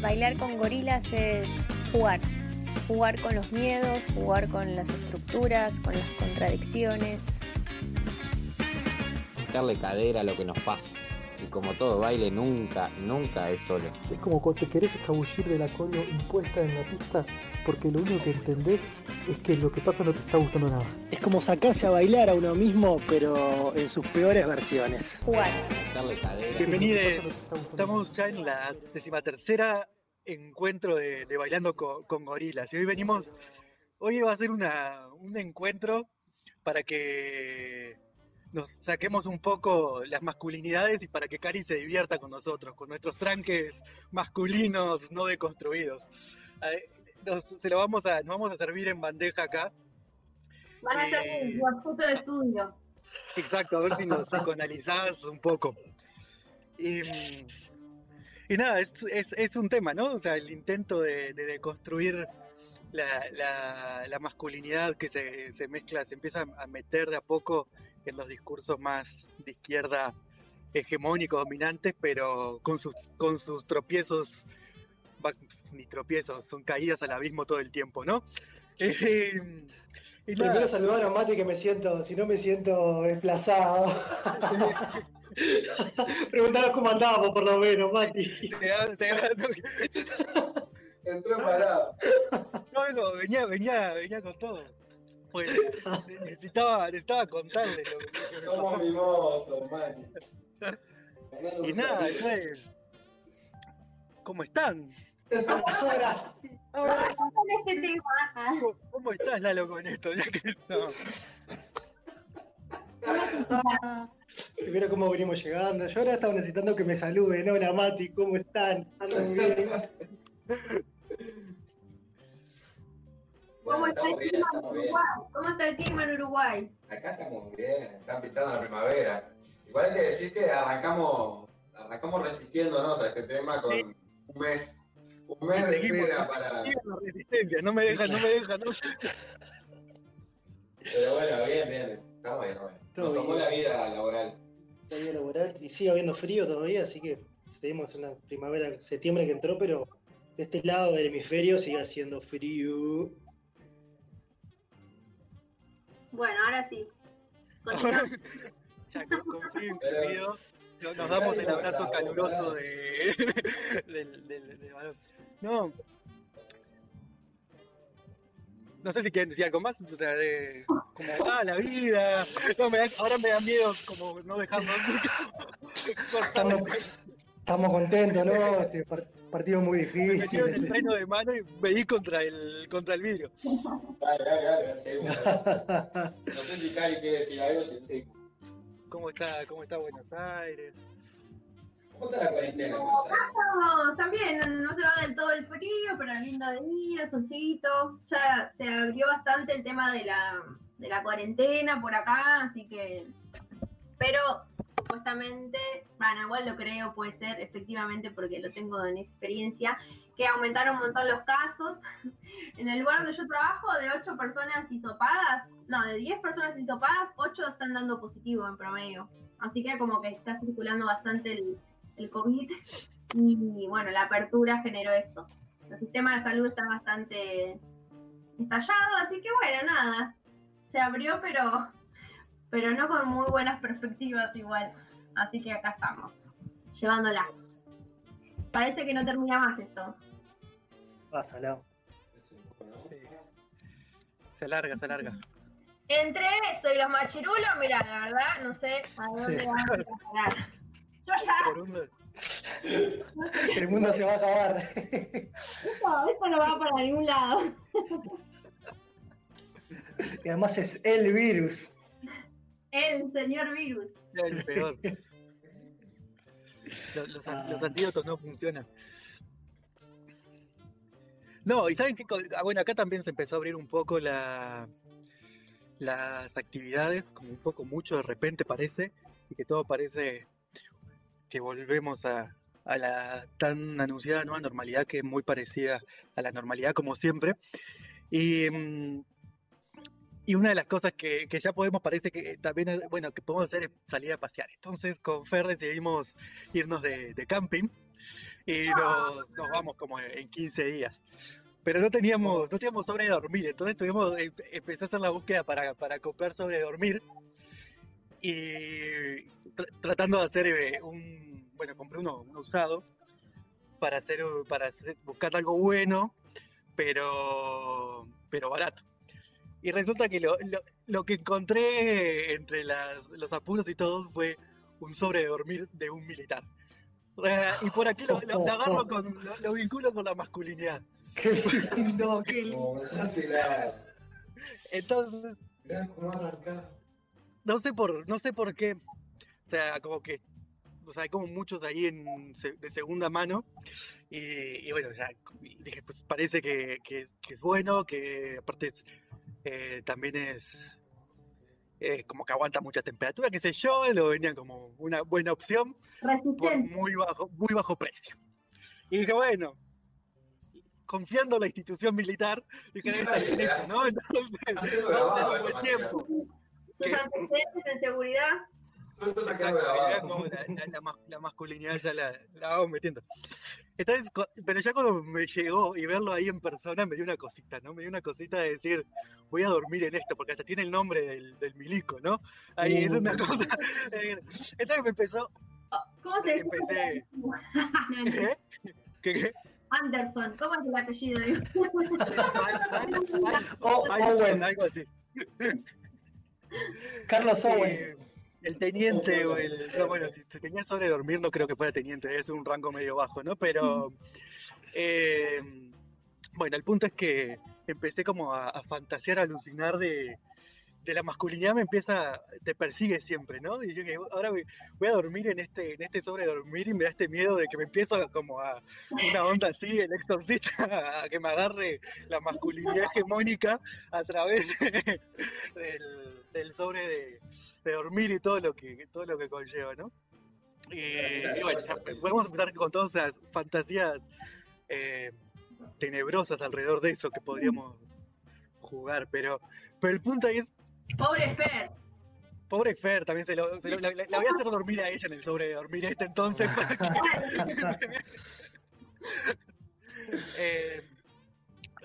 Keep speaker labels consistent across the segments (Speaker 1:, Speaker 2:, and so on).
Speaker 1: Bailar con gorilas es jugar, jugar con los miedos, jugar con las estructuras, con las contradicciones.
Speaker 2: Darle cadera a lo que nos pasa. Y como todo baile, nunca, nunca es solo.
Speaker 3: Es como cuando te querés escabullir de la cola impuesta en la pista porque lo único que entendés es que lo que pasa no te está gustando nada.
Speaker 4: Es como sacarse a bailar a uno mismo, pero en sus peores versiones.
Speaker 1: Jugar.
Speaker 5: Bienvenidos. Estamos ya en la decimatercera encuentro de, de Bailando con, con Gorilas. Y hoy venimos, hoy va a ser una, un encuentro para que nos saquemos un poco las masculinidades y para que Cari se divierta con nosotros, con nuestros tranques masculinos no deconstruidos. Nos, se lo vamos a, nos vamos a servir en bandeja acá.
Speaker 6: Van a hacer
Speaker 5: Eh,
Speaker 6: una foto de estudio.
Speaker 5: Exacto, a ver si nos psicoanalizás un poco. Y, mm, y nada, es, es- es un tema, ¿no? O sea, el intento de, de deconstruir la, la- la masculinidad que se, se mezcla, se empieza a meter de a poco en los discursos más de izquierda hegemónicos, dominantes, pero con sus, con sus tropiezos, va- ni tropiezos, son caídas al abismo todo el tiempo, ¿no? Eh, y nada,
Speaker 4: Primero saludar a Mati que me siento, si no me siento desplazado. Preguntaros cómo andábamos por lo menos, Mati.
Speaker 5: te te
Speaker 7: Entró parado.
Speaker 5: No, vengo, venía, venía, venía con todo. Pues necesitaba, necesitaba contarle lo, que
Speaker 7: Somos mimosos, Mati.
Speaker 5: Y nada, eh, ¿cómo están?
Speaker 4: Ahora sí.
Speaker 6: Tema.
Speaker 5: ¿Cómo, cómo estás, Lalo, con esto? Ya que no.
Speaker 4: Primero cómo venimos llegando. Yo ahora estaba necesitando que me saluden. Hola Mati, ¿cómo están? ¿Andan bien?
Speaker 6: ¿Cómo está el clima en. Uruguay? ¿Cómo está el clima en Uruguay?
Speaker 7: Acá estamos bien, están pintando la primavera. Igual hay que decir que arrancamos, arrancamos resistiéndonos a este tema con
Speaker 5: Sí.
Speaker 7: un mes. Un mes de
Speaker 5: Seguimos,
Speaker 7: espera para.
Speaker 5: La resistencia, no me dejan, no me dejan. No.
Speaker 7: Pero bueno, bien, bien. Estamos bien, estamos bien. Nos
Speaker 4: bien.
Speaker 7: la vida laboral.
Speaker 4: Todavía laboral y sigue habiendo frío todavía, así que tenemos una primavera, septiembre que entró, pero de este lado del hemisferio sigue haciendo frío.
Speaker 6: Bueno, ahora sí.
Speaker 5: Ya con, con frío
Speaker 7: Pero-
Speaker 5: incluido, no- nos damos el abrazo caluroso de, del, del- del balón. No. No sé si quieren decir algo más, o sea, de como ah, la vida. No, me da- ahora me da miedo como no dejarnos
Speaker 4: Estamos, estamos contentos, ¿no? Este partido muy
Speaker 5: me metió en el
Speaker 4: difícil.
Speaker 5: freno de mano y me di contra el contra el vidrio.
Speaker 7: Dale, dale, dale, seguimos. No sé si Cari quiere decir algo, sí, sí.
Speaker 5: ¿Cómo está, cómo está Buenos Aires?
Speaker 7: ¿Cómo está la cuarentena en Buenos Aires?
Speaker 6: Estamos también, no se va del todo el frío, pero lindo día, solcito. Ya se abrió bastante el tema de la, de la cuarentena por acá, así que. Pero supuestamente, bueno, igual lo creo, puede ser efectivamente porque lo tengo en experiencia, que aumentaron un montón los casos. En el lugar donde yo trabajo, de 8 personas hisopadas, no, de 10 personas hisopadas, 8 están dando positivo en promedio. Así que como que está circulando bastante el, el COVID y bueno, la apertura generó esto. El sistema de salud está bastante estallado, así que bueno, nada, se abrió pero, pero no con muy buenas perspectivas igual. Así que acá estamos, llevándola. Parece que no termina más esto.
Speaker 4: Pásala.
Speaker 5: Sí. Se alarga, se alarga.
Speaker 6: Entre eso y los machirulos, mira, la verdad, no sé a dónde
Speaker 4: Sí.
Speaker 6: vamos a parar. Yo ya,
Speaker 5: Por un-
Speaker 4: El mundo se va a acabar.
Speaker 6: esto, esto no va para ningún lado.
Speaker 4: Y además es el virus.
Speaker 6: El señor virus.
Speaker 5: El peor. Los,
Speaker 4: Ah.
Speaker 5: los antídotos no funcionan. No, y saben qué, co- ah, bueno, acá también se empezó a abrir un poco la, las actividades, como un poco mucho de repente parece, y que todo parece que volvemos a, a la tan anunciada nueva normalidad que es muy parecida a la normalidad como siempre. Y, mm, y una de las cosas que, que ya podemos, parece que también, es- bueno, que podemos hacer es salir a pasear. Entonces con Fer decidimos irnos de, camping y nos, vamos como en 15 días. Pero no teníamos, no teníamos sobre dormir, entonces tuvimos, em- empecé a hacer la búsqueda para, para comprar sobre dormir y tr- tratando de hacer eh, un, bueno, compré uno, uno usado para hacer, para buscar algo bueno, pero, pero barato. Y resulta que lo, lo- lo que encontré entre las- los apuros y todo fue un sobre de dormir de un militar. O sea, y por aquí lo, agarro con, lo, lo vinculo con la masculinidad.
Speaker 4: Qué lindo, qué lindo.
Speaker 5: Entonces, no sé por, no sé por qué. O sea, como que, o sea, hay como muchos ahí en, de segunda mano. Y, y bueno, ya dije, pues parece que, que es, que es bueno, que aparte es, eh, también es eh, como que aguanta mucha temperatura, qué sé yo, lo venía como una buena opción por muy bajo, muy bajo precio. Y dije, bueno, confiando en la institución militar, dije, estar bien hecho, ¿no? Entonces, tiempo.
Speaker 6: Sus
Speaker 5: ¿Qué?
Speaker 6: antecedentes en seguridad.
Speaker 5: La, la- la mas- la masculinidad ya la, la vamos metiendo. Entonces, pero ya cuando me llegó y verlo ahí en persona me dio una cosita, ¿no? Me dio una cosita de decir, voy a dormir en esto, porque hasta tiene el nombre del, del milico, ¿no? Ahí es una cosa. eh, Entonces me empezó,
Speaker 6: ¿Cómo se dice?
Speaker 5: empecé, ¿eh? ¿Qué, qué?
Speaker 6: Anderson. ¿Cómo es el apellido?
Speaker 4: Oh, Owen.
Speaker 5: algo así.
Speaker 4: Carlos Owen.
Speaker 5: El teniente o el. No, bueno, si, si tenía sobre dormir, no creo que fuera teniente, debe ser un rango medio bajo, ¿no? Pero. eh, bueno, el punto es que empecé como a, a fantasear, a alucinar de, de la masculinidad, me empieza. te persigue siempre, ¿no? Y yo que ahora voy, voy a dormir en este, en este sobre dormir y me da este miedo de que me empiezo como a una onda así, el exorcista, a que me agarre la masculinidad hegemónica a través de- del, del sobre de, de dormir y todo lo que todo lo que conlleva, ¿no? Y, y bueno, ya podemos empezar con todas esas fantasías eh, tenebrosas alrededor de eso que podríamos jugar, pero, pero el punto ahí es,
Speaker 6: Pobre Fer.
Speaker 5: pobre Fer, también se lo, se lo- la, la- la voy a hacer dormir a ella en el sobre de dormir este entonces para que... Eh,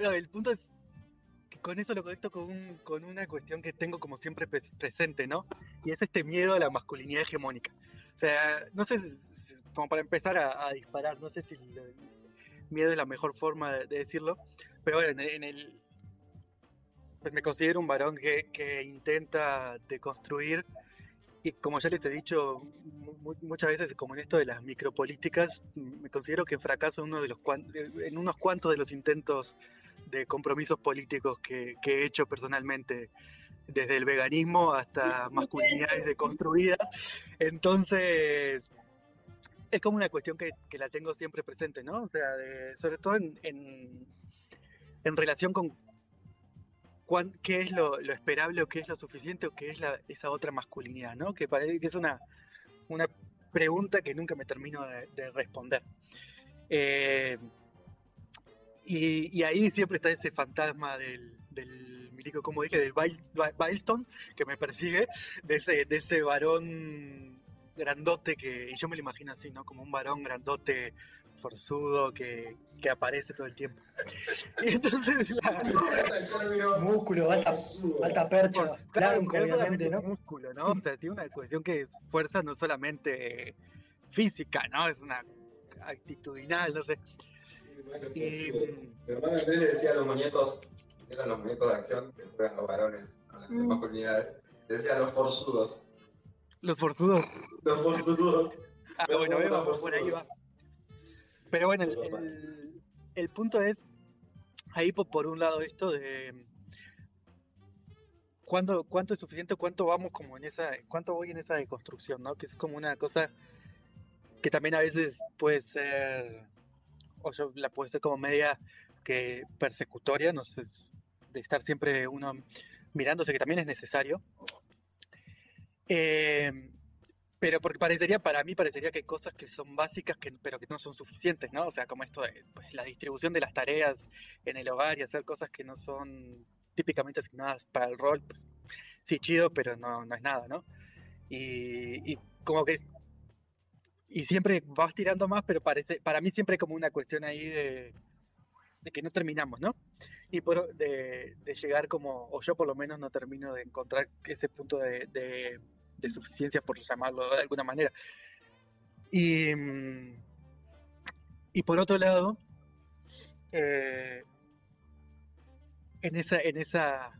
Speaker 5: no, el punto es que con eso lo conecto con, un- con una cuestión que tengo como siempre pres- presente, ¿no? Y es este miedo a la masculinidad hegemónica. O sea, no sé, si- como para empezar a, a disparar, no sé si lo- miedo es la mejor forma de, de decirlo, pero bueno, en, en el... Pues me considero un varón que, que intenta deconstruir y como ya les he dicho mu- mu- muchas veces, como en esto de las micropolíticas, me considero que fracaso en, uno de los cuan- en unos cuantos de los intentos de compromisos políticos que, que he hecho personalmente, desde el veganismo hasta masculinidades deconstruidas. Entonces, es como una cuestión que, que la tengo siempre presente, ¿no? O sea, de- sobre todo en, en, en relación con cuán- qué es lo, lo esperable o qué es lo suficiente o qué es la, esa otra masculinidad, ¿no? Que parece que es una, una pregunta que nunca me termino de, de responder. Eh, y, y ahí siempre está ese fantasma del, del milico, como dije, del Bailstone, que me persigue, de ese, de ese varón grandote que, y yo me lo imagino así, ¿no? Como un varón grandote, forzudo, que, que aparece todo el tiempo. Y entonces la,
Speaker 4: Músculo, alta, alta percha,
Speaker 5: Claro,
Speaker 4: blanco, obviamente, ¿no?
Speaker 5: músculo, ¿no? O sea, tiene una cuestión que es fuerza no solamente física, ¿no? Es una actitudinal, no sé. Y,
Speaker 7: Mi hermano Andrés le decía a los muñecos, eran los muñecos de acción que juegan los varones, a las
Speaker 6: Mm.
Speaker 7: masculinidades, le decía a los forzudos.
Speaker 5: los forzudos.
Speaker 7: Los forzudos.
Speaker 5: Ah,
Speaker 7: Los
Speaker 5: bueno,
Speaker 7: forzudos,
Speaker 5: por ahí va. Pero bueno, el, el- el punto es, ahí por, por un lado esto de cuándo, cuánto es suficiente, cuánto vamos como en esa, cuánto voy en esa deconstrucción, ¿no? Que es como una cosa que también a veces puede ser, o yo la puede ser como media que persecutoria, no sé, de estar siempre uno mirándose, que también es necesario. Eh, pero porque parecería, para mí parecería que hay cosas que son básicas, que, pero que no son suficientes, ¿no? O sea, como esto de pues, la distribución de las tareas en el hogar y hacer cosas que no son típicamente asignadas para el rol, pues sí, chido, pero no, no es nada, ¿no? Y, y como que y siempre vas tirando más, pero parece, para mí siempre hay como una cuestión ahí de, de que no terminamos, ¿no? Y por, de, de, llegar como, o yo por lo menos no termino de encontrar ese punto de, de, de suficiencia, por llamarlo de alguna manera. Y, y por otro lado, eh, en, esa, en esa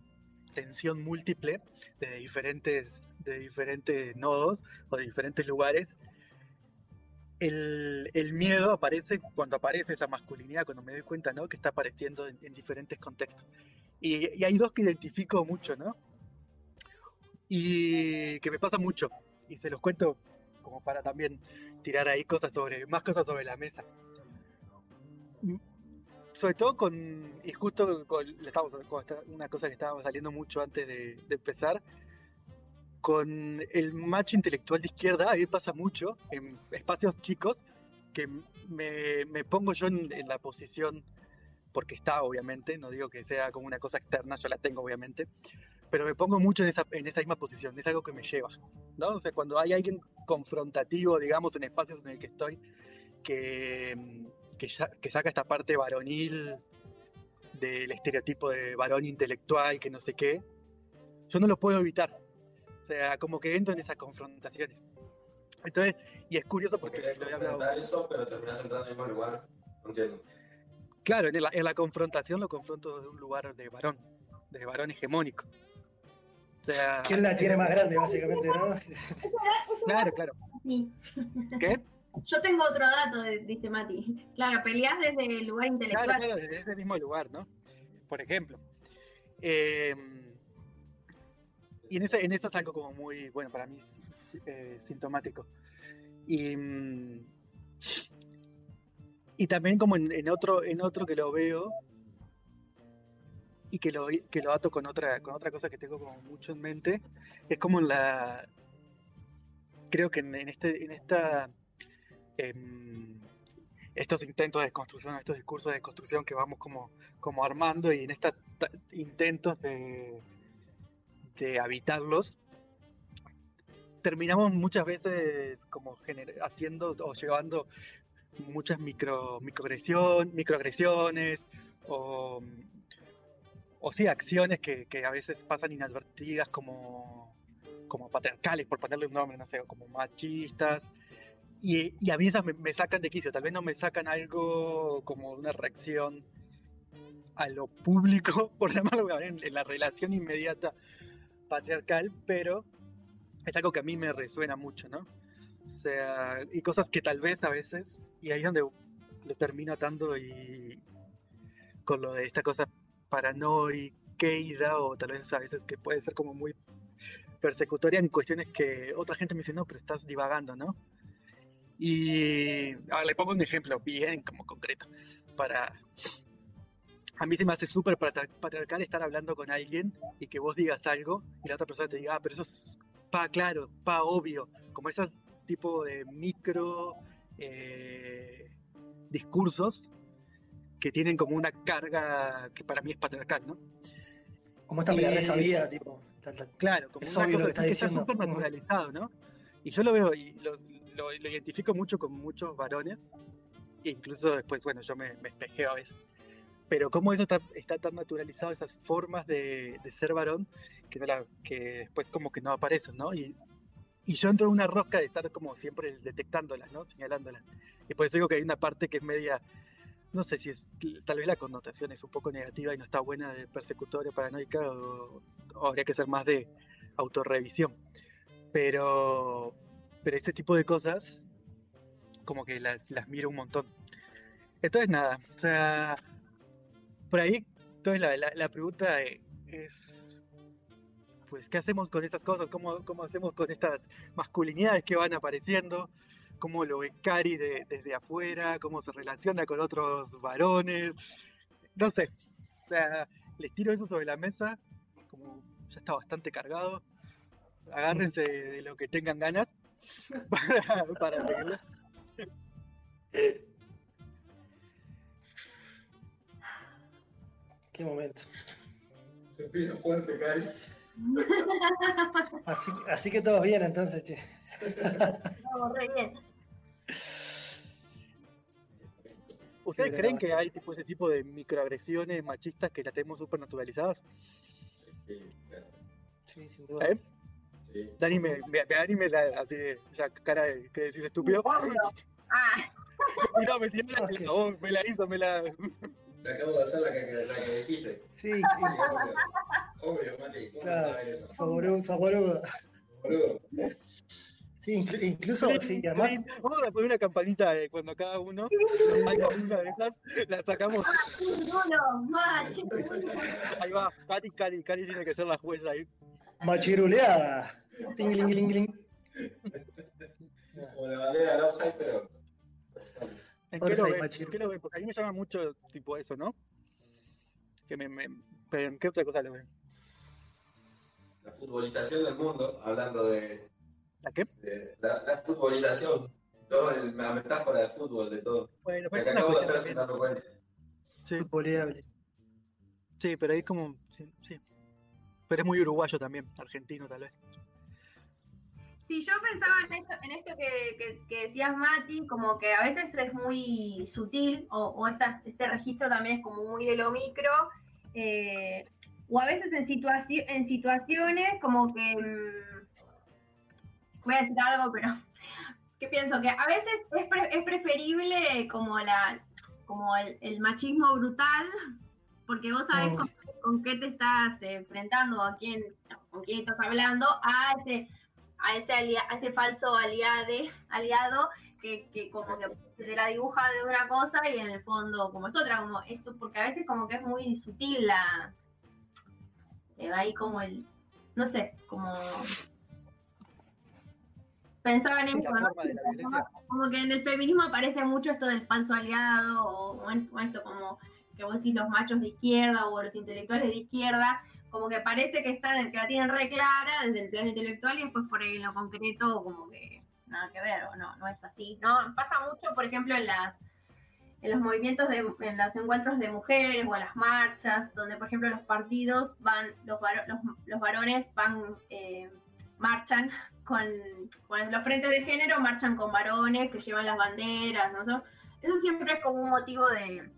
Speaker 5: tensión múltiple de diferentes, de diferentes nodos o de diferentes lugares, el, el, miedo aparece cuando aparece esa masculinidad, cuando me doy cuenta, ¿no? Que está apareciendo en, en diferentes contextos. Y, y, hay dos que identifico mucho, ¿no? Y que me pasa mucho. Y se los cuento como para también tirar ahí cosas sobre, más cosas sobre la mesa. Sobre todo con, y justo con, estamos, una cosa que estábamos saliendo mucho antes de, de empezar, con el macho intelectual de izquierda, a mí pasa mucho en espacios chicos que me, me pongo yo en, en, la posición, porque está obviamente, no digo que sea como una cosa externa, yo la tengo obviamente, pero me pongo mucho en esa, en esa misma posición, es algo que me lleva, ¿no? O sea, cuando hay alguien confrontativo, digamos, en espacios en el que estoy, que, que, ya, que saca esta parte varonil del estereotipo de varón intelectual, que no sé qué, yo no lo puedo evitar o sea, como que entro en esas confrontaciones. Entonces, y es curioso porque
Speaker 7: lo he hablado. eso, pero terminas entrando en el mismo lugar. No entiendo.
Speaker 5: Claro, en la, en la, confrontación lo confronto desde un lugar de varón, de varón hegemónico.
Speaker 4: O sea. ¿Quién la tiene más grande, básicamente, no?
Speaker 5: claro, claro. ¿Qué?
Speaker 6: Yo tengo otro dato, dice Mati. Claro, peleas desde el lugar intelectual.
Speaker 5: Claro, claro, desde ese mismo lugar, ¿no? Por ejemplo. Eh, y en esa, en esa es algo como muy, bueno, para mí eh, sintomático. Y, y también como en, en, otro, en otro que lo veo y que lo, que lo ato con otra, con otra cosa que tengo como mucho en mente, es como la... Creo que en, este, en esta... En estos intentos de construcción, estos discursos de construcción que vamos como, como armando y en estos intentos de, de habitarlos, terminamos muchas veces como haciendo o llevando muchas micro, microagresión, microagresiones o, o sí, acciones que, que, a veces pasan inadvertidas como, como patriarcales, por ponerle un nombre, no sé, como machistas. Y, a me, me, sacan de quicio, tal vez no me sacan algo como una reacción a lo público, por llamarlo en, en la relación inmediata patriarcal, pero es algo que a mí me resuena mucho, ¿no? O sea, y cosas que tal vez a veces, y ahí es donde lo termino atando y con lo de esta cosa paranoica o tal vez a veces que puede ser como muy persecutoria en cuestiones que otra gente me dice, no, pero estás divagando, ¿no? Y ahora le pongo un ejemplo bien como concreto para a mí se me hace súper patriarcal estar hablando con alguien y que vos digas algo y la otra persona te diga, ah, pero eso es pa claro, pa obvio, como ese tipo de micro eh, discursos que tienen como una carga que para mí es patriarcal, ¿no?
Speaker 4: Como esta mirada sabía, tipo.
Speaker 5: Claro, como es una cosa que, que está súper naturalizado, ¿no? Y yo lo veo y lo, lo, lo, identifico mucho con muchos varones, e incluso después, bueno, yo me, me espejeo a veces pero cómo eso está, está tan naturalizado, esas formas de, de ser varón, que, no la, que después como que no aparecen, ¿no? Y, y yo entro en una rosca de estar como siempre detectándolas, ¿no? Señalándolas. Y por eso digo que hay una parte que es media, no sé si es, tal vez la connotación es un poco negativa y no está buena de persecutoria, paranoica, o, o habría que ser más de autorrevisión. Pero, pero ese tipo de cosas, como que las, las miro un montón. Entonces, nada, o sea, por ahí, entonces la, la, la, pregunta es, pues, ¿qué hacemos con estas cosas? ¿Cómo, cómo hacemos con estas masculinidades que van apareciendo? ¿Cómo lo ve Cari de, desde afuera? ¿Cómo se relaciona con otros varones? No sé, o sea, les tiro eso sobre la mesa, como ya está bastante cargado. Agárrense de lo que tengan ganas para, para.
Speaker 4: Qué momento.
Speaker 7: Pepino fuerte, Cari.
Speaker 4: Así, así que todos bien entonces, che.
Speaker 6: Vamos, re bien.
Speaker 5: ¿Ustedes
Speaker 4: Sí,
Speaker 5: creen que hay tipo ese tipo de microagresiones machistas que las tenemos súper naturalizadas?
Speaker 7: Sí, claro.
Speaker 4: Sí, sin duda.
Speaker 5: ¿Eh?
Speaker 7: Sí.
Speaker 5: Dani me, me, me anime la, así, ya cara de que decís estúpido.
Speaker 6: Ah,
Speaker 5: no, me la, me la hizo, me la.
Speaker 7: Te acabo de hacer la que, la que dijiste.
Speaker 4: Sí,
Speaker 7: Sí, obvio. Obvio, Mati. ¿Cómo
Speaker 4: Claro.
Speaker 7: no sabes eso?
Speaker 4: Sí, inclu- incluso, sí, además,
Speaker 5: Vamos a poner una campanita de cuando cada uno haga una de esas, la sacamos. Ahí va, Cari, Cari, Cari tiene que ser la jueza ahí.
Speaker 4: machiruleada. Ting, ling, ling, ling.
Speaker 7: Como la bandera del offside, pero.
Speaker 5: ¿En
Speaker 4: Ahora
Speaker 5: qué, lo ven? ¿En qué lo ven? Porque a mí me llama mucho tipo eso, ¿no? Que me, me- pero ¿en qué otra cosa lo ven?
Speaker 7: La futbolización del mundo, hablando de,
Speaker 5: ¿La qué?
Speaker 7: la, la futbolización. Todo el- la metáfora de fútbol, de todo.
Speaker 5: Bueno, pues es
Speaker 7: acabo de hacer sin darme cuenta.
Speaker 5: Sí,
Speaker 4: Futboleable.
Speaker 5: sí, pero ahí como. Sí, sí. Pero es muy uruguayo también, argentino tal vez.
Speaker 6: Sí, yo pensaba en esto, en esto que, que- que decías, Mati, como que a veces es muy sutil, o, o esta- este registro también es como muy de lo micro, eh, o a veces en, situaci- en situaciones como que... mm, voy a decir algo, pero... que pienso? Que a veces es, pre- es preferible como la como el, el machismo brutal, porque vos sabés
Speaker 4: Mm.
Speaker 6: con, con qué te estás enfrentando, a quién, con quién estás hablando, a ese a ese, alia- a ese falso aliade, aliado que, que como que te la dibuja de una cosa y en el fondo como es otra, como esto, porque a veces como que es muy sutil la eh, ahí como el no sé, como pensaba en eso. Como que en el feminismo aparece mucho esto del falso aliado, o esto como que vos decís los machos de izquierda o los intelectuales de izquierda, como que parece que están, que la tienen re clara desde el plano intelectual y después por ahí en lo concreto como que nada que ver, o no, no es así. No, pasa mucho, por ejemplo, en las en los movimientos de, en los encuentros de mujeres o en las marchas, donde por ejemplo los partidos van, los, varo- los, los varones van, eh, marchan con, los frentes de género, marchan con varones que llevan las banderas, ¿no? Eso- siempre es como un motivo de,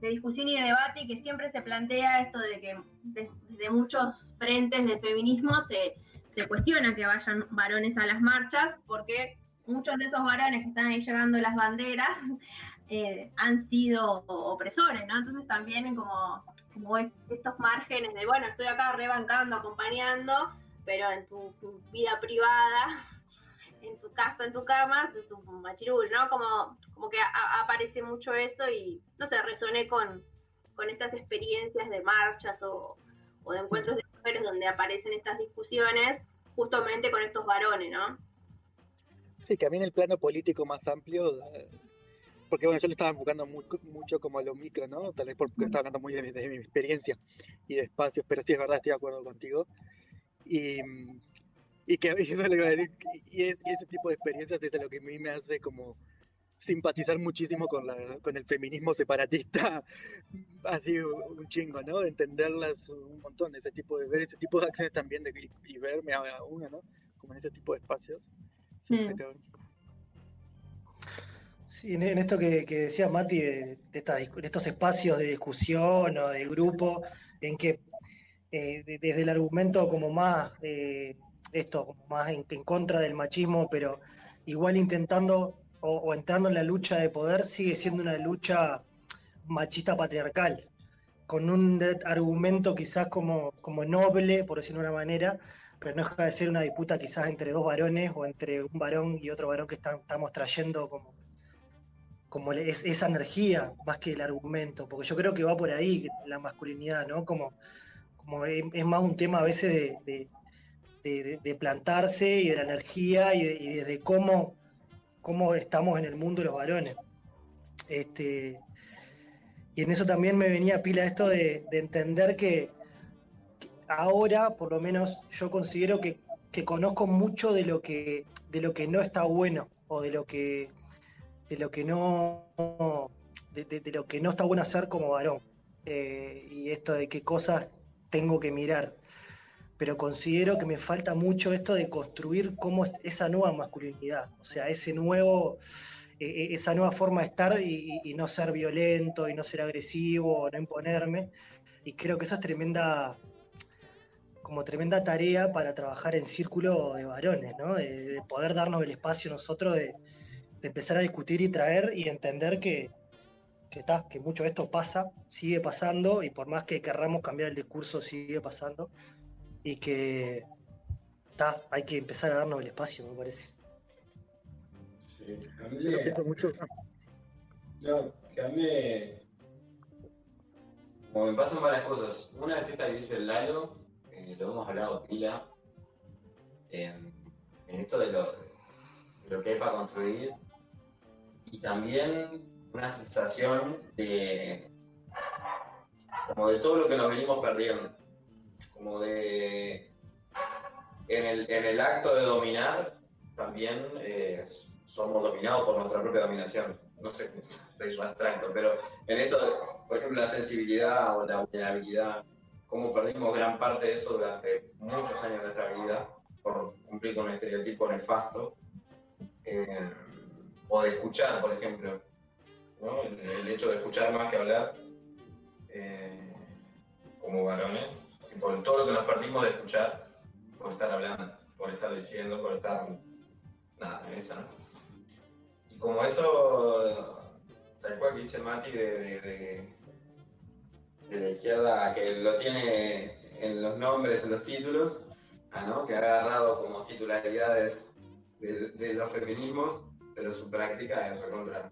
Speaker 6: de discusión y de debate y que siempre se plantea esto de que de- desde muchos frentes del feminismo se, cuestiona que vayan varones a las marchas porque muchos de esos varones que están ahí llevando las banderas eh, han sido opresores, ¿no? Entonces también como, como es- estos márgenes de, bueno, estoy acá rebancando, acompañando, pero en tu, tu vida privada, en tu casa, en tu cama, tu, tu machirul, ¿no? Como, como que a- aparece mucho esto y, no sé, resoné con, con estas experiencias de marchas o, o de encuentros de mujeres donde aparecen estas discusiones justamente con estos varones, ¿no?
Speaker 5: Sí, que a mí en el plano político más amplio, eh, porque bueno, yo lo estaba enfocando muy- mucho como a lo micro, ¿no? Tal vez porque estaba hablando muy de, mi- de mi experiencia y de espacios, pero sí es verdad, estoy de acuerdo contigo. Y, mm, y que y eso le iba a decir, y, es- y ese tipo de experiencias es lo que a mí me hace como simpatizar muchísimo con, la, con el feminismo separatista, así un chingo, ¿no? De entenderlas un montón, ese tipo de ver ese tipo de acciones también de, y, y verme a, a una, ¿no? Como en ese tipo de espacios. Sí,
Speaker 6: Mm.
Speaker 4: Sí, en, en esto que, que decía Mati, de, de estas discu- de estos espacios de discusión o de grupo, en que eh, de- desde el argumento como más, esto, como más en, contra del machismo, pero igual intentando o, entrando en la lucha de poder, sigue siendo una lucha machista patriarcal, con un argumento quizás como, como noble, por decirlo de una manera, pero no deja de ser una disputa quizás entre dos varones o entre un varón y otro varón que estamos trayendo como como es, esa energía más que el argumento, porque yo creo que va por ahí la masculinidad, ¿no? Como, es, más un tema a veces de, de- de- de- de plantarse y de la energía y de, y de cómo, estamos en el mundo los varones. Este, y en eso también me venía pila esto de, de entender que, ahora, por lo menos, yo considero que, conozco mucho de lo que, de no está bueno o de lo que de lo que no de, de- de lo que no está bueno hacer como varón Eh, y esto de qué cosas tengo que mirar. Pero considero que me falta mucho esto de construir cómo es esa nueva masculinidad, o sea, ese nuevo, e- e- esa nueva forma de estar y, y no ser violento y no ser agresivo, no imponerme. Y creo que eso es tremenda, como tremenda tarea para trabajar en círculo de varones, ¿no? De, de poder darnos el espacio nosotros de, de empezar a discutir y traer y entender que, que, está, que mucho de esto pasa, sigue pasando, y por más que querramos cambiar el discurso, sigue pasando, y que está, hay que empezar a darnos el espacio, me parece.
Speaker 7: Sí, a mí
Speaker 5: Yo lo
Speaker 7: me-
Speaker 5: pienso mucho.
Speaker 7: No, que a mí me... Como me pasan varias cosas. Una es esta que dice el Lalo, eh, lo hemos hablado pila, en, en esto de lo, de lo que hay para construir. Y también una sensación de... como de todo lo que nos venimos perdiendo. Como de... En el, en el acto de dominar, también eh, somos dominados por nuestra propia dominación. No sé, estoy más abstracto, pero en esto, por ejemplo, la sensibilidad o la vulnerabilidad, cómo perdimos gran parte de eso durante muchos años de nuestra vida por cumplir con un estereotipo nefasto, eh, o de escuchar, por ejemplo, el, hecho de escuchar más que hablar, eh, como varones, por todo lo que nos perdimos de escuchar, por estar hablando, por estar diciendo, por estar nada, en esa, ¿no? Y como eso, tal cual que dice Mati de, de, de- la izquierda, que lo tiene en los nombres, en los títulos, ah, ¿no? que ha agarrado como titularidades de, de los feminismos, pero su práctica es recontra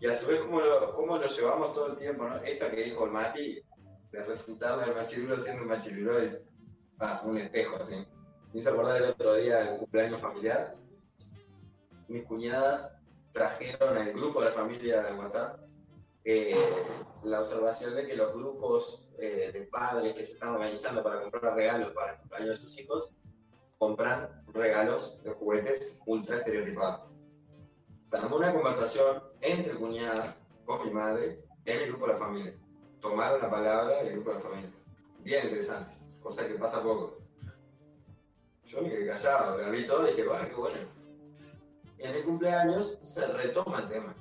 Speaker 7: Y a su vez, ¿cómo lo, cómo lo llevamos todo el tiempo? ¿no? Esta que dijo el Mati, de refutarle al machirulo siendo un machirulo, es, ah, un espejo, así. Me hizo acordar el otro día el cumpleaños familiar. Mis cuñadas trajeron al grupo de la familia de WhatsApp eh, la observación de que los grupos eh, de padres que se están organizando para comprar regalos para el cumpleaños de sus hijos compran regalos de juguetes ultra estereotipados. Se armó una conversación entre cuñadas con mi madre en el grupo de la familia. Tomaron la palabra en el grupo de la familia. Bien interesante, cosa que pasa poco. Yo me quedé callado, la vi todo y dije, bueno, qué bueno. En el cumpleaños se retoma el tema.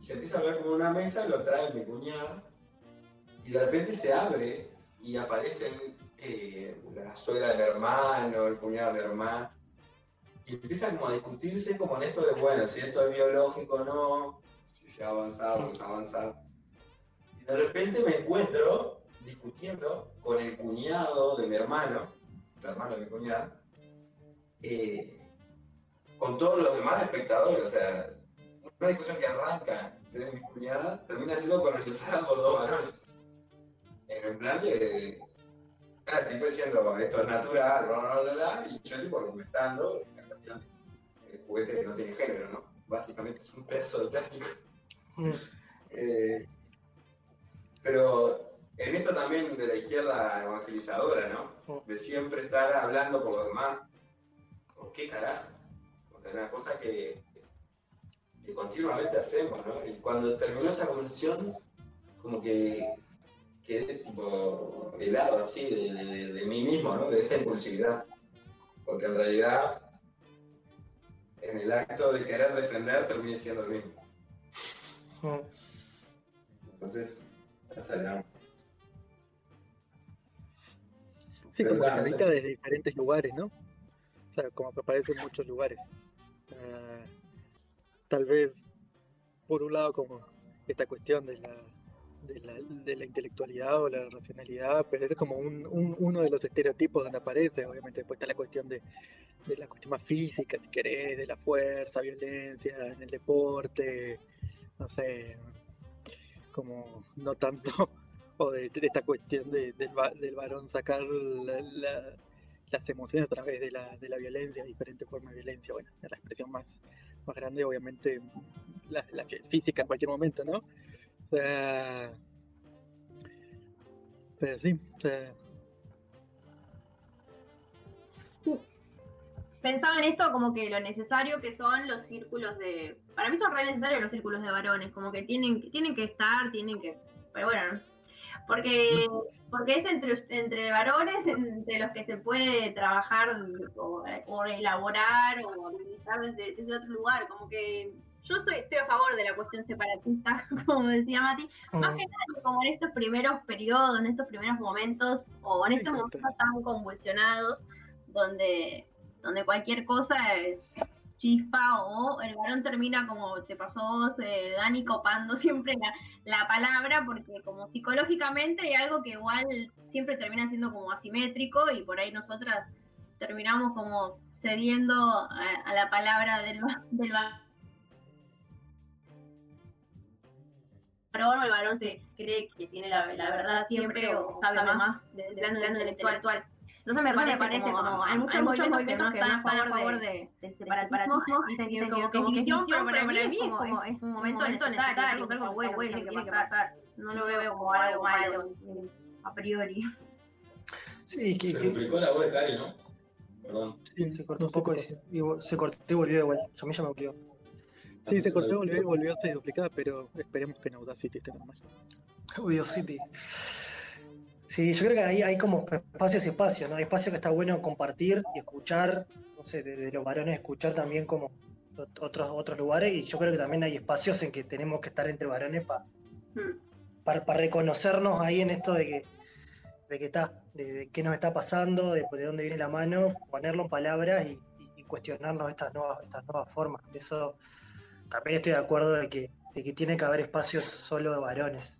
Speaker 7: Se empieza a hablar como una mesa, lo trae mi cuñada, y de repente se abre y aparecen eh, la suegra de mi hermano, el cuñado de mi hermano, y empiezan como a discutirse como en esto de, bueno, si esto es biológico o no, si se ha avanzado o no se ha avanzado. Y de repente me encuentro discutiendo con el cuñado de mi hermano, el hermano de mi cuñada, eh, con todos los demás espectadores, o sea, una discusión que arranca desde mi cuñada termina siendo organizada por dos varones. En el plan de, claro, tipo diciendo esto es natural, bla, bla, bla, y yo tipo argumentando juguete que no tiene género, ¿no? Básicamente es un pedazo de plástico.
Speaker 4: Mm.
Speaker 7: Eh, pero en esto también de la izquierda evangelizadora, ¿no? De siempre estar hablando por los demás. ¿Por qué carajo? O sea, una cosa que, que continuamente hacemos, ¿no? Y cuando terminó esa conversación, como que quedé tipo helado así de, de- de mí mismo, ¿no? De esa impulsividad. Porque en realidad, en el acto de querer defender, terminé siendo el mismo. Entonces, salió.
Speaker 5: Sí, como que habita desde diferentes lugares, ¿no? O sea, como que aparece en muchos lugares. Ah, tal vez, por un lado, como esta cuestión de la, de la, de la intelectualidad o la racionalidad, pero ese es como un, un- uno de los estereotipos donde aparece. Obviamente, después está la cuestión de, de la cuestión más física, si querés, de la fuerza, violencia en el deporte, no sé, como no tanto o de, esta cuestión de- del, del varón sacar la- la- las emociones a través de la, de la violencia, diferentes formas de violencia. Bueno, la expresión más, más grande, obviamente, la, física en cualquier momento, ¿no? Sea, pero sí,
Speaker 6: Pensaba en esto como que lo necesario que son los círculos de. Para mí son re necesarios los círculos de varones, como que tienen, tienen que estar, tienen que. Pero bueno, Porque, porque es entre, entre varones entre los que se puede trabajar o, o elaborar o administrar desde, desde otro lugar. Como que yo soy, estoy a favor de la cuestión separatista, como decía Mati, más
Speaker 4: Mm.
Speaker 6: que nada como en estos primeros periodos, en estos primeros momentos, o en estos momentos tan convulsionados, donde, donde cualquier cosa es chispa o el varón termina como te pasó eh, Dani, copando siempre la, la palabra, porque como psicológicamente hay algo que igual siempre termina siendo como asimétrico y por ahí nosotras terminamos como cediendo a, a la palabra del, del varón o el varón se cree que tiene la, la verdad siempre o sabe más del plano, del plano intelectual. Entonces me parece, parece como, hay muchos, movimientos que no están a favor de, del separatismo, dicen que como que es división, pero para mí es como es un momento necesario, es algo, algo bueno, bueno, tiene que pasar. No lo veo como algo malo a priori.
Speaker 4: Sí, que,
Speaker 7: Se
Speaker 4: que-
Speaker 7: duplicó la voz de Cari, ¿no? Perdón.
Speaker 3: Sí,
Speaker 4: se cortó un poco y, se- y vo- se cortó y volvió igual. A mí ya me volvió.
Speaker 5: Sí, se cortó, volvió y volvió a ser duplicada, pero esperemos que en Audacity esté normal.
Speaker 4: Audio City. Sí, yo creo que ahí hay como espacios y espacios, ¿no? Hay espacios que está bueno compartir y escuchar, no sé, de, de los varones escuchar también como ot- otros, otros lugares y yo creo que también hay espacios en que tenemos que estar entre varones para
Speaker 6: Hmm.
Speaker 4: para reconocernos ahí en esto de que de que está, de, de qué nos está pasando, de, de dónde viene la mano, ponerlo en palabras y, y- y cuestionarnos estas nuevas, estas nuevas formas. Eso también estoy de acuerdo de que, de que tiene que haber espacios solo de varones.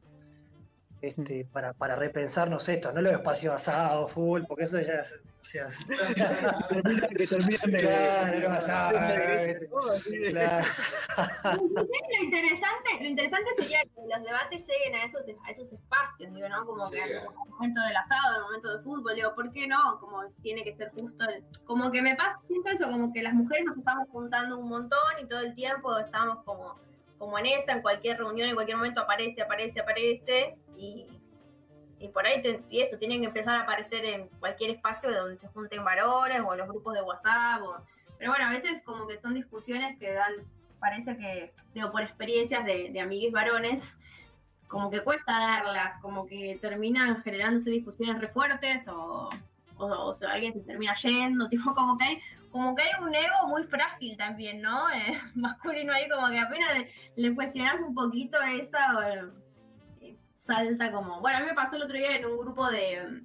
Speaker 4: Este, para, para repensarnos esto, no los espacios asados, full, porque eso ya es-
Speaker 5: Terminan- que terminan de.
Speaker 4: Claro,
Speaker 5: así de-
Speaker 4: claro.
Speaker 6: Lo interesante, lo interesante sería que los debates lleguen a esos, a esos espacios, digo, ¿no? Como que
Speaker 7: Sí.
Speaker 6: en el momento del asado, en el momento de fútbol, digo, ¿por qué no? Como tiene que ser justo. el- como que me pasa, siento eso, como que las mujeres nos estamos juntando un montón y todo el tiempo estamos como, como en esa, en cualquier reunión, en cualquier momento aparece, aparece, aparece, y, y por ahí te- y eso, tienen que empezar a aparecer en cualquier espacio donde se junten varones o los grupos de WhatsApp. o- pero bueno, a veces como que son discusiones que dan parece que, digo, por experiencias de, de varones, como que cuesta darlas, como que terminan generándose discusiones re fuertes o, o, o alguien se termina yendo, tipo como que hay, como que hay un ego muy frágil también, ¿no? Eh, masculino ahí como que apenas le, cuestionas un poquito esa, eh, salta como, bueno, a mí me pasó el otro día en un grupo de,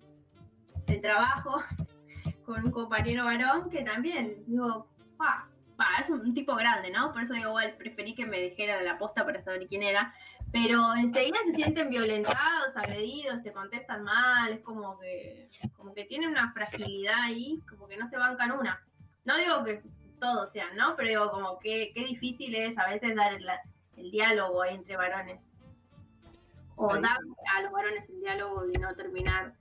Speaker 6: de trabajo con un compañero varón que también, digo, pa, es un, tipo grande, ¿no? Por eso digo, igual preferí que me dijera la posta para saber quién era. Pero enseguida se sienten violentados, agredidos, te contestan mal, es como que, como que tienen una fragilidad ahí, como que no se bancan una. No digo que todos sean, ¿no? Pero digo, como que qué difícil es a veces dar el, diálogo entre varones. O dar a los varones el diálogo y no terminar,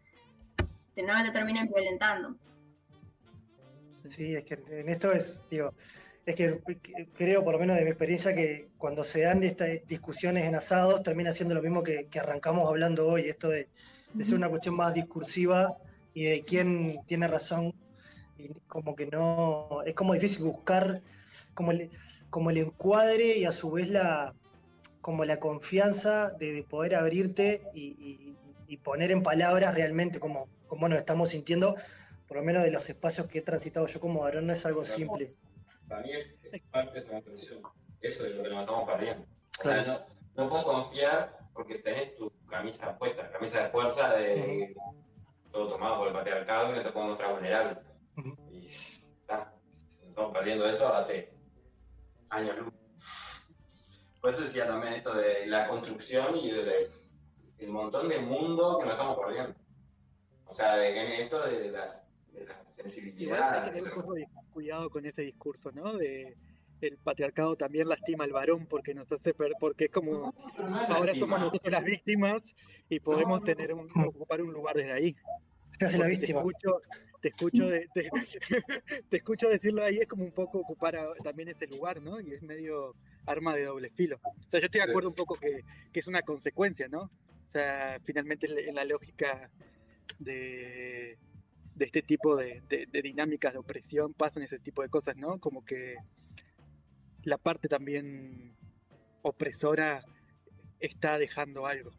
Speaker 6: que no te terminen violentando.
Speaker 4: Sí, es que en esto es, digo, es que creo, por lo menos de mi experiencia, que cuando se dan estas discusiones en asados, termina siendo lo mismo que, que arrancamos hablando hoy, esto de, de ser una cuestión más discursiva y de quién tiene razón. Y como que no, es como difícil buscar como el, como el encuadre y a su vez la, como la confianza de, de poder abrirte y, y- y poner en palabras realmente cómo, cómo nos estamos sintiendo por lo menos de los espacios que he transitado yo como varón, no es algo simple.
Speaker 7: Para mí es, parte de esa construcción. Eso es lo que nos estamos perdiendo. O
Speaker 4: Claro.
Speaker 7: sea, no, no puedes confiar porque tenés tu camisa puesta, camisa de fuerza de todo tomado por el patriarcado y no te puedes mostrar vulnerable.
Speaker 4: Ujú.
Speaker 7: Y está, nos estamos perdiendo eso hace años luz. Por eso decía también esto de la construcción y del el montón de mundo que nos estamos perdiendo. O sea, de que esto de las, de la
Speaker 5: Igual hay que tener un poco de cuidado con ese discurso, ¿no? De el patriarcado también lastima al varón porque nos hace per- porque es como ahora somos nosotros las víctimas y podemos tener un, ocupar un lugar desde ahí.
Speaker 4: Se hace la víctima.
Speaker 5: Te escucho, te escucho, de- te, te escucho decirlo ahí, es como un poco ocupar a- también ese lugar, ¿no? Y es medio arma de doble filo. O sea, yo estoy de acuerdo un poco que, que es una consecuencia, ¿no? O sea, finalmente en la- en la lógica de, de este tipo de, de- de dinámicas de opresión pasan ese tipo de cosas, ¿no? Como que la parte también opresora está dejando algo.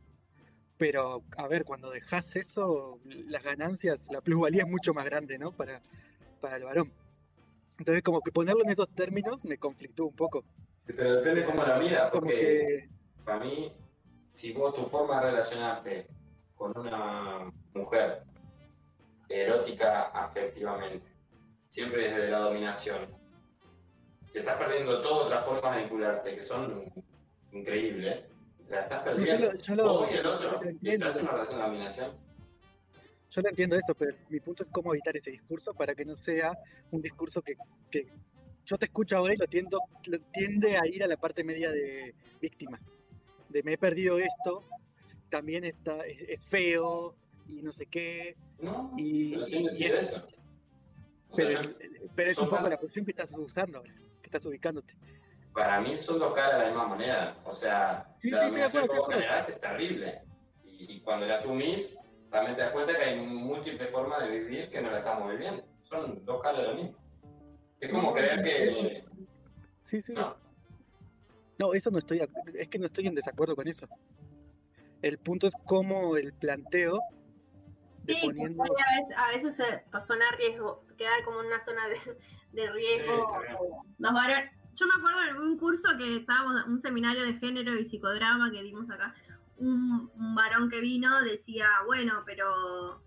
Speaker 5: Pero, a ver, cuando dejas eso, las ganancias, la plusvalía es mucho más grande, ¿no? Para, para el varón. Entonces, como que ponerlo en esos términos me conflictó un poco.
Speaker 7: Pero depende cómo la mira,
Speaker 5: Como
Speaker 7: porque
Speaker 5: que,
Speaker 7: para mí, si vos tu forma de relacionarte con una mujer erótica afectivamente, siempre desde la dominación, te estás perdiendo todas otras formas de vincularte que son increíbles. Te la estás
Speaker 5: yo
Speaker 7: perdiendo.
Speaker 5: lo, yo lo-
Speaker 7: vos y el otro, y estás en una relación de dominación.
Speaker 5: yo lo entiendo eso, pero mi punto es cómo evitar ese discurso para que no sea un discurso que, que yo te escucho ahora y lo, tiendo, lo tiende a ir a la parte media de víctima. De me he perdido esto, también está, es, es feo y no sé qué.
Speaker 7: No,
Speaker 5: Y,
Speaker 7: pero sin
Speaker 5: y es-
Speaker 7: eso. O sea,
Speaker 5: pero,
Speaker 7: yo-
Speaker 5: pero es un poco la posición que estás usando ahora, que estás ubicándote.
Speaker 7: para mí son dos caras de la misma moneda. O sea,
Speaker 5: Sí,
Speaker 7: la
Speaker 5: sí,
Speaker 7: dominación que vos generás es terrible. Y, y cuando la asumís, también te das cuenta que hay múltiples formas de vivir que no la estamos viviendo. Son dos caras de lo mismo. Es como
Speaker 5: No,
Speaker 7: creer que.
Speaker 5: Sí, sí.
Speaker 7: No,
Speaker 5: No, eso no estoy, es que no estoy en desacuerdo con eso. El punto es cómo el planteo de
Speaker 6: Sí,
Speaker 5: poniendo...
Speaker 6: a veces, a veces zona de riesgo, quedar como en una zona de, de riesgo.
Speaker 7: Sí,
Speaker 6: los varones- Yo me acuerdo en un curso que estábamos, un seminario de género y psicodrama que dimos acá, un, un varón que vino decía, bueno, pero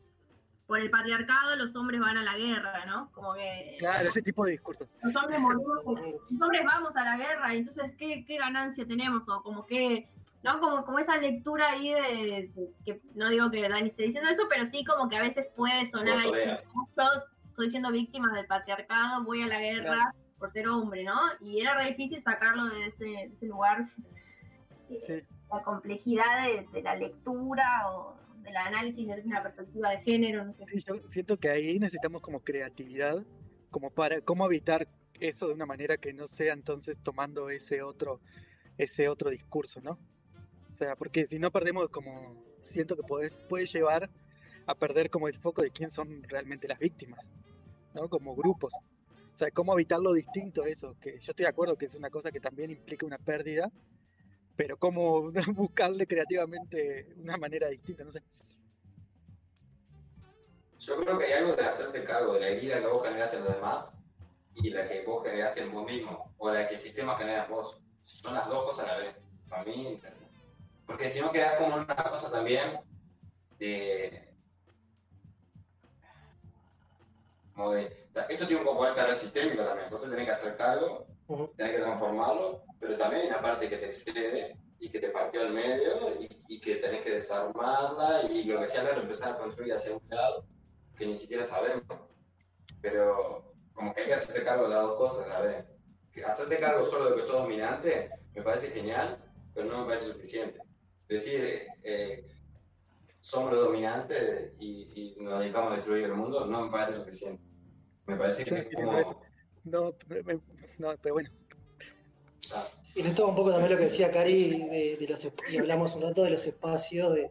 Speaker 6: por el patriarcado los hombres van a la guerra, ¿no? Como que
Speaker 5: Claro, ese tipo de discursos.
Speaker 6: los hombres morimos, los hombres vamos a la guerra, y entonces, ¿qué, qué ganancia tenemos? O como que, ¿no? Como, como esa lectura ahí de, que no digo que Dani esté diciendo eso, pero sí como que a veces puede sonar ahí, yo estoy siendo víctima del patriarcado, voy a la guerra
Speaker 5: Claro.
Speaker 6: por ser hombre, ¿no? Y era re difícil sacarlo de ese, de ese lugar, eh,
Speaker 5: Sí.
Speaker 6: la complejidad de, de la lectura o del análisis desde una perspectiva de género, no sé.
Speaker 5: Sí, yo siento que ahí necesitamos como creatividad, como para cómo evitar eso de una manera que no sea entonces tomando ese otro, ese otro discurso, ¿no? O sea, porque si no perdemos como, siento que puedes, puede llevar a perder como el foco de quién son realmente las víctimas, ¿no? Como grupos. O sea, cómo evitar lo distinto eso, que yo estoy de acuerdo que es una cosa que también implica una pérdida, pero cómo buscarle creativamente una manera distinta, no sé.
Speaker 7: yo creo que hay algo de hacerse cargo de la herida que vos generaste en los demás y la que vos generaste en vos mismo, o la que el sistema genera en vos. Son las dos cosas a la vez. Para mí, porque si no quedás como una cosa también de. Como de. Esto tiene un componente sistémico también, vos te tenés que hacer cargo,
Speaker 4: Ujú.
Speaker 7: tenés que transformarlo, pero también hay una parte que te excede y que te partió al medio y, y que tenés que desarmarla y lo que sea lo empezar a construir hacia un lado que ni siquiera sabemos. Pero como que hay que hacerse cargo de las dos cosas a la vez. Que hacerte cargo solo de que sos dominante me parece genial, pero no me parece suficiente. Decir, eh, eh, somos los dominantes y, y nos dedicamos a destruir el mundo no me parece suficiente. Me parece que es como...
Speaker 5: No, pero- me- no, pero bueno,
Speaker 4: Y esto un poco también lo que decía Cari, de, de los, y hablamos un rato de los espacios, de,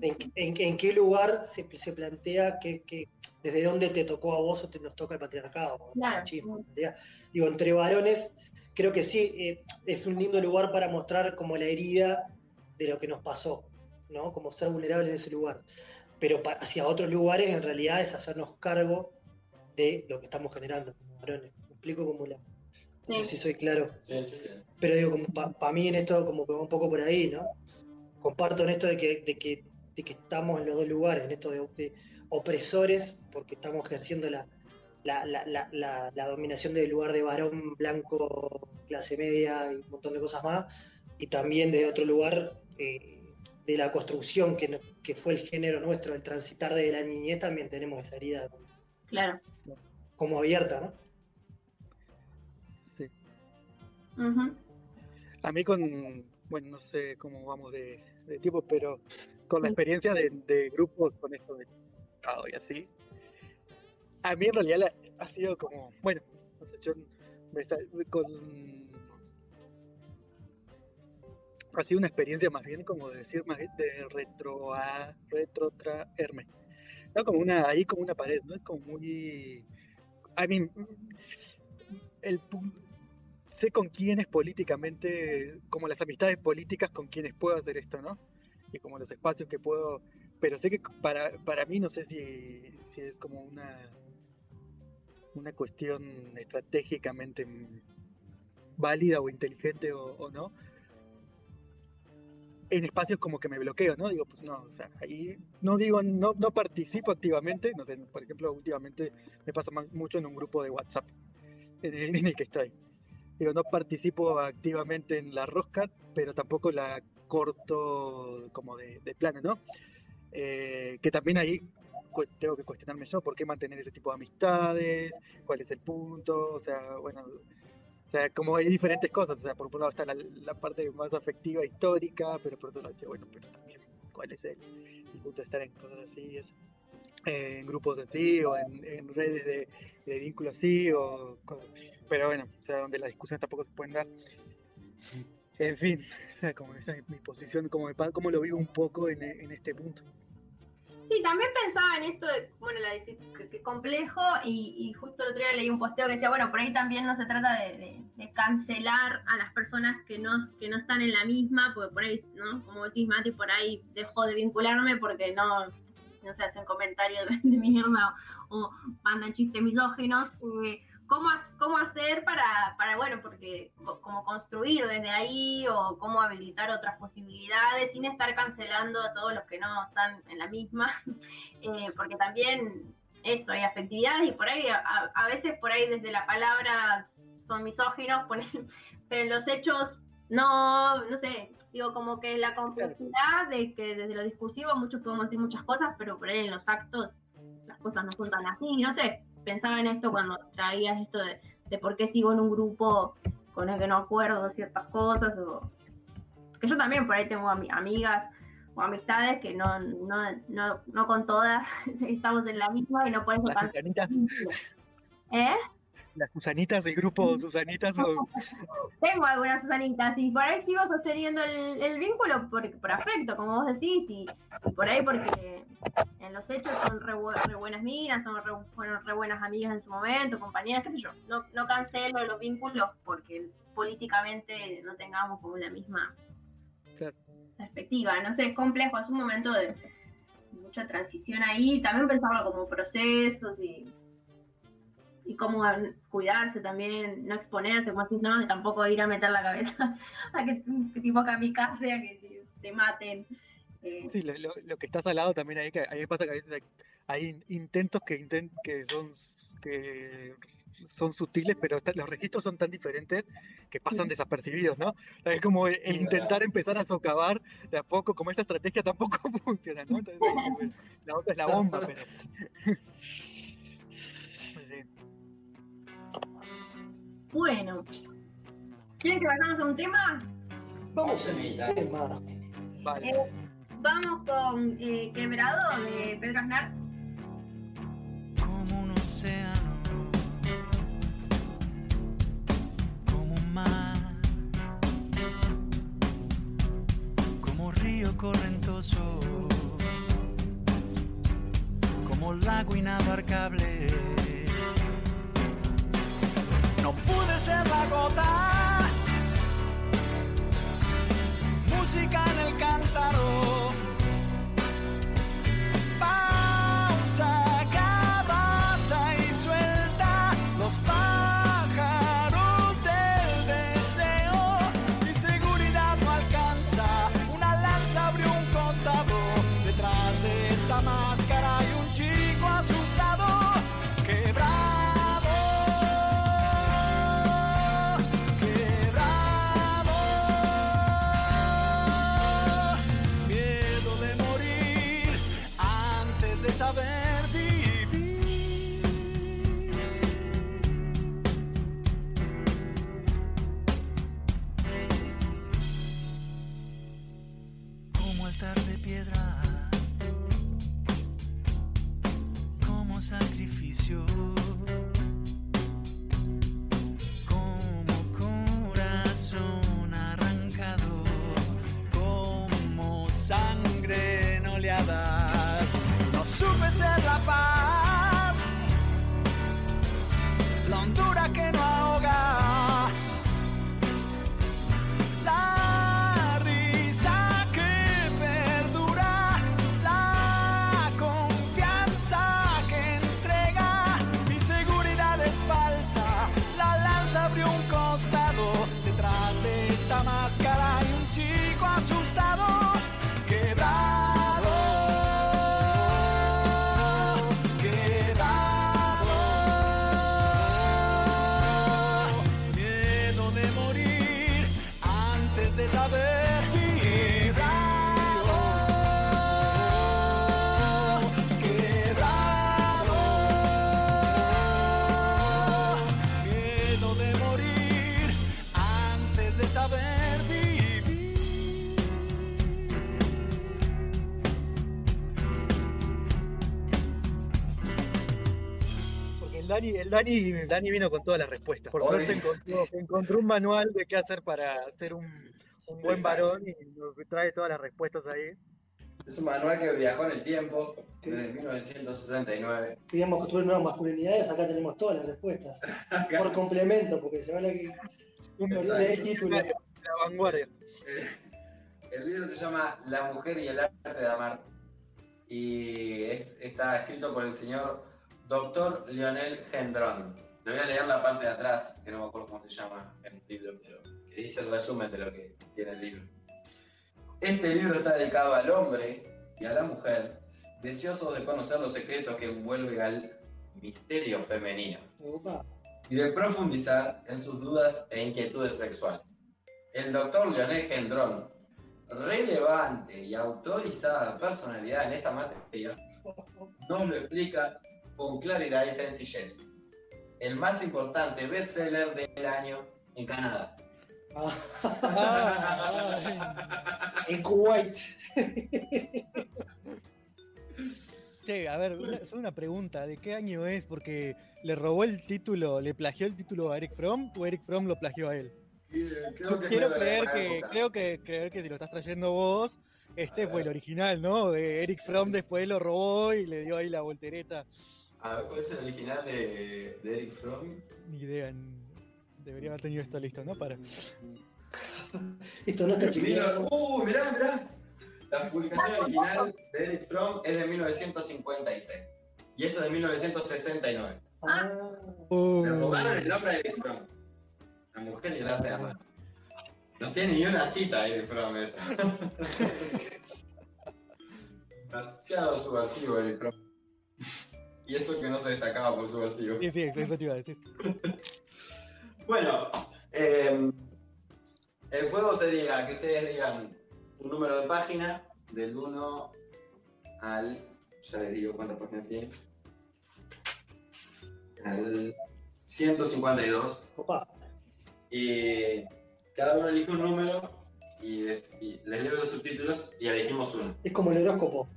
Speaker 4: de en, en- en qué lugar se, se plantea que, que- desde dónde te tocó a vos o te nos toca el patriarcado. el machismo, en realidad. Digo, entre varones, creo que sí, eh, es un lindo lugar para mostrar como la herida de lo que nos pasó, ¿no? Como ser vulnerable en ese lugar. Pero pa- hacia otros lugares, en realidad, es hacernos cargo de lo que estamos generando como varones. ¿Me explico como la... No sé
Speaker 6: Sí.
Speaker 4: si soy claro.
Speaker 7: sí, sí.
Speaker 4: Pero digo, como para mí en esto como que va un poco por ahí, ¿no? Comparto en esto de que, de que, de que estamos en los dos lugares, en esto de, de opresores, porque estamos ejerciendo la, la, la, la, la- la dominación del lugar de varón blanco, clase media y un montón de cosas más, y también desde otro lugar eh, de la construcción que, no- que fue el género nuestro, el transitar de la niñez, también tenemos esa herida
Speaker 6: Claro.
Speaker 4: como abierta, ¿no?
Speaker 5: A mí con, bueno, no sé cómo vamos de, de tiempo, pero con la experiencia de, de grupos con esto de y así, a mí en realidad la- ha sido como, bueno, no sé, yo me sal- con... Ha sido una experiencia más bien como de decir más bien de retro a retrotraerme. No como una, ahí como una pared, ¿no? Es como muy... I mean, el, pu- sé con quiénes políticamente, como las amistades políticas con quienes puedo hacer esto, ¿no? y como los espacios que puedo, pero sé que para, para mí no sé si, si es como una, una cuestión estratégicamente válida o inteligente o, no, en espacios como que me bloqueo, ¿no? Digo, pues no, o sea, ahí no digo, no, no participo activamente, no sé, por ejemplo, últimamente me pasa mucho en un grupo de WhatsApp en el que estoy. Digo, no participo activamente en la rosca, pero tampoco la corto como de, plano, ¿no? Eh, que también ahí tengo que cuestionarme yo, ¿por qué mantener ese tipo de amistades? ¿Cuál es el punto? O sea, bueno, o sea, como hay diferentes cosas, o sea, por un lado está la, parte más afectiva, histórica, pero por otro lado bueno, pero también, ¿cuál es el, punto de estar en cosas así? Es, eh, en grupos así, o en, redes de, de vínculos así, o co- pero bueno, o sea, donde las discusiones tampoco se pueden dar. En fin, o sea, como esa es mi posición, como, como lo vivo un poco en, en este punto.
Speaker 6: Sí, también pensaba en esto de, bueno, la que, que complejo y, justo el otro día leí un posteo que decía, bueno, por ahí también no se trata de, cancelar a las personas que no, que no están en la misma, porque por ahí, ¿no? Como decís, Mati, por ahí dejó de vincularme porque no, no se hacen comentarios de, de mierda o, o mandan chistes misóginos. eh, ¿Cómo, ¿Cómo hacer para, para, bueno, porque co- como construir desde ahí o cómo habilitar otras posibilidades sin estar cancelando a todos los que no están en la misma? Eh, porque también esto, hay afectividades y por ahí, a, a veces por ahí desde la palabra son misóginos, pero en los hechos no, no sé, digo como que la complejidad de que desde lo discursivo muchos podemos decir muchas cosas, pero por ahí en los actos las cosas no son tan así, no sé, pensaba en esto cuando traías esto de, de por qué sigo en un grupo con el que no acuerdo ciertas cosas, o que yo también por ahí tengo ami- amigas o amistades que no, no, no, no con todas estamos en la misma y no por eso
Speaker 5: Las
Speaker 6: tan
Speaker 5: Susanitas,
Speaker 6: ¿Eh?
Speaker 5: Las Susanitas del grupo Susanitas, o-
Speaker 6: Tengo algunas Susanitas y por ahí sigo sosteniendo el, el vínculo por, por afecto, como vos decís, y, por ahí porque en los hechos son re, re buenas minas, son re, fueron re buenas amigas en su momento, compañeras, qué sé yo. No, no cancelo los vínculos porque políticamente no tengamos como la misma
Speaker 5: Claro.
Speaker 6: perspectiva. No sé, es complejo, es un momento de mucha transición ahí, también pensarlo como procesos y y cómo cuidarse también, no exponerse, como decís, no, tampoco ir a meter la cabeza a que, que tipo kamikaze, a que te, te maten. Eh,
Speaker 5: Sí, lo, lo- lo que está salado también ahí, que a mí me pasa que a veces hay, hay in- intentos que, inten- que son que son sutiles, pero está- los registros son tan diferentes que pasan desapercibidos, ¿no? Es como el, el intentar empezar a socavar de a poco, como esa estrategia tampoco funciona, ¿no? Entonces, la otra es la bomba, pero...
Speaker 6: Bueno, ¿quieren que vayamos a un tema?
Speaker 4: Vamos al tema.
Speaker 5: Vale.
Speaker 6: Eh, vamos con eh, Quebrado de Pedro Aznar.
Speaker 8: como un océano, como un mar, como río correntoso, como lago inabarcable. No pude ser la gota, música en el cántaro.
Speaker 5: Dani, el Dani, Dani vino con todas las respuestas. Por suerte encontró, encontró un manual de qué hacer para ser un, un buen
Speaker 7: Exacto.
Speaker 5: varón y nos trae todas las respuestas ahí.
Speaker 7: Es un manual que viajó en el tiempo desde 1969.
Speaker 4: Queríamos construir nuevas masculinidades, acá tenemos todas las respuestas. Por complemento, porque se habla que
Speaker 5: Un
Speaker 4: el título.
Speaker 5: de la vanguardia.
Speaker 7: Eh, El libro se llama La mujer y el arte de amar y es, está escrito por el señor Dr. Lionel Gendron. Le voy a leer la parte de atrás, que no me acuerdo cómo se llama el libro, pero que dice el resumen de lo que tiene el libro. Este libro está dedicado al hombre y a la mujer, deseosos de conocer los secretos que envuelven al misterio femenino y de profundizar en sus dudas e inquietudes sexuales. El doctor Leonel Gendrón, relevante y autorizada personalidad en esta materia, nos lo explica con claridad y sencillez. El más importante bestseller del año en Canadá.
Speaker 5: Ah,
Speaker 4: En Kuwait.
Speaker 5: Che, a ver, una, solo una pregunta, ¿de qué año es? Porque le robó el título, le plagió el título a Eric Fromm o Eric Fromm lo plagió a él. Yo quiero creer que, creo que creer que si lo estás trayendo vos, este fue el original, ¿no? De Eric Fromm después lo robó y le dio ahí la voltereta.
Speaker 7: A ver, ¿cuál es el original de, de Eric Fromm?
Speaker 5: Ni idea, debería haber tenido esto listo, ¿no? Para.
Speaker 4: Esto no está chequeado.
Speaker 7: ¡Uh, mirá, mirá! La publicación original de Eric Fromm es de 1956 y esto es de 1969.
Speaker 4: Ah,
Speaker 5: Uh,
Speaker 7: Le robaron el nombre de Eric Fromm. La mujer y el arte de amar. No tiene ni una cita Eric Fromm. esta. Demasiado subversivo Eric Fromm. Y eso que no se destacaba por subversivo.
Speaker 5: sí, sí, eso te iba a decir.
Speaker 7: Bueno, eh, el juego sería que ustedes digan un número de página del 1 al. Ya les digo cuántas páginas tiene. Al 152.
Speaker 4: opa.
Speaker 7: Y cada uno elige un número y, y les leo los subtítulos y elegimos uno.
Speaker 4: Es como el horóscopo.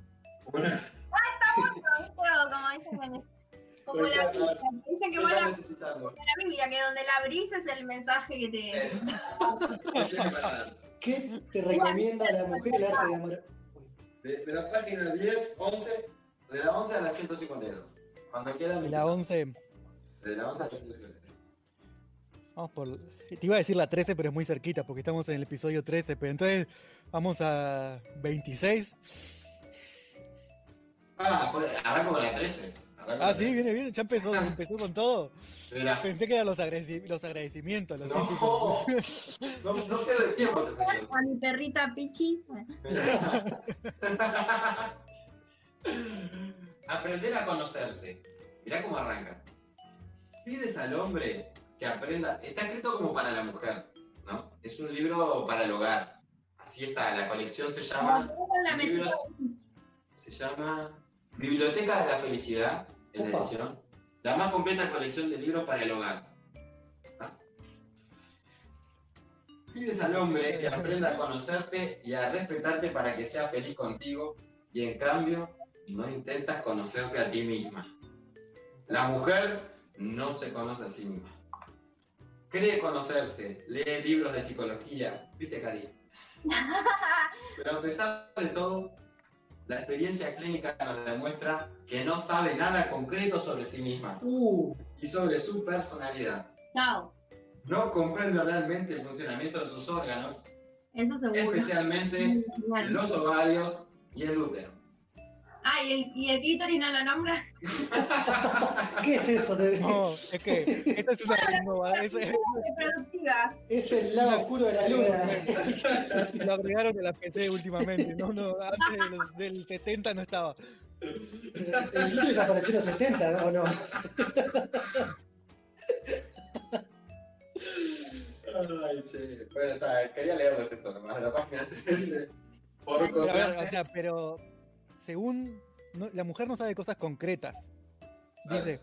Speaker 7: Uno.
Speaker 6: Como la dicen que
Speaker 7: ¿Qué
Speaker 6: vos la, la Biblia, que donde la abrís es el mensaje que te.
Speaker 4: ¿Qué te recomienda la mujer el arte de amar?
Speaker 7: De, de la página 10, 11, de la 11 a la 152. Cuando quieran.
Speaker 5: Y la
Speaker 7: empezamos.
Speaker 5: 11,
Speaker 7: De la 11 a la 152.
Speaker 5: vamos por. Te iba a decir la 13, pero es muy cerquita porque estamos en el episodio 13. Pero entonces vamos a 26.
Speaker 7: Ah, pues, arranco con la 13. Arranco
Speaker 5: Ah, sí,
Speaker 7: la
Speaker 5: viene bien, ya empezó, empezó con todo.
Speaker 7: 13.
Speaker 5: Pensé que eran los, agradeci- los agradecimientos, los
Speaker 7: No, no, no tiempo, te señor.
Speaker 6: A mi perrita Pichi.
Speaker 7: Aprender a conocerse. Mirá cómo arranca. Pides al hombre que aprenda. Está escrito como para la mujer, ¿no? Es un libro para el hogar. Así está, la colección se llama.
Speaker 6: La
Speaker 7: Libros. Se llama Biblioteca de la Felicidad, en la
Speaker 4: Opa.
Speaker 7: edición. La más completa colección de libros para el hogar. ¿Ah? Pides al hombre que aprenda a conocerte y a respetarte para que sea feliz contigo y en cambio no intentas conocerte a ti misma. La mujer no se conoce a sí misma. Cree conocerse, lee libros de psicología, ¿viste, Cari? Pero a pesar de todo, la experiencia clínica nos demuestra que no sabe nada concreto sobre sí misma
Speaker 4: Uh,
Speaker 7: y sobre su personalidad.
Speaker 6: Chao.
Speaker 7: No comprende realmente el funcionamiento de sus órganos,
Speaker 6: Eso
Speaker 7: especialmente
Speaker 6: Bueno.
Speaker 7: los ovarios y el útero.
Speaker 6: Ah, ¿y el, y el clítoris no lo nombra?
Speaker 4: ¿Qué es eso? de-
Speaker 5: No, es que esta es una innova- es- es-
Speaker 4: el lado oscuro de la luna.
Speaker 5: lo agregaron de la PC últimamente, no, no, antes de los- del 70 no estaba.
Speaker 4: El Hitler desapareció en los 70, ¿no? ¿O no?
Speaker 7: Ay, sí. Bueno, está, quería leerles eso nomás, la página 13. Por
Speaker 5: Pero, a o sea, pero según no- la mujer no sabe cosas concretas. Dice.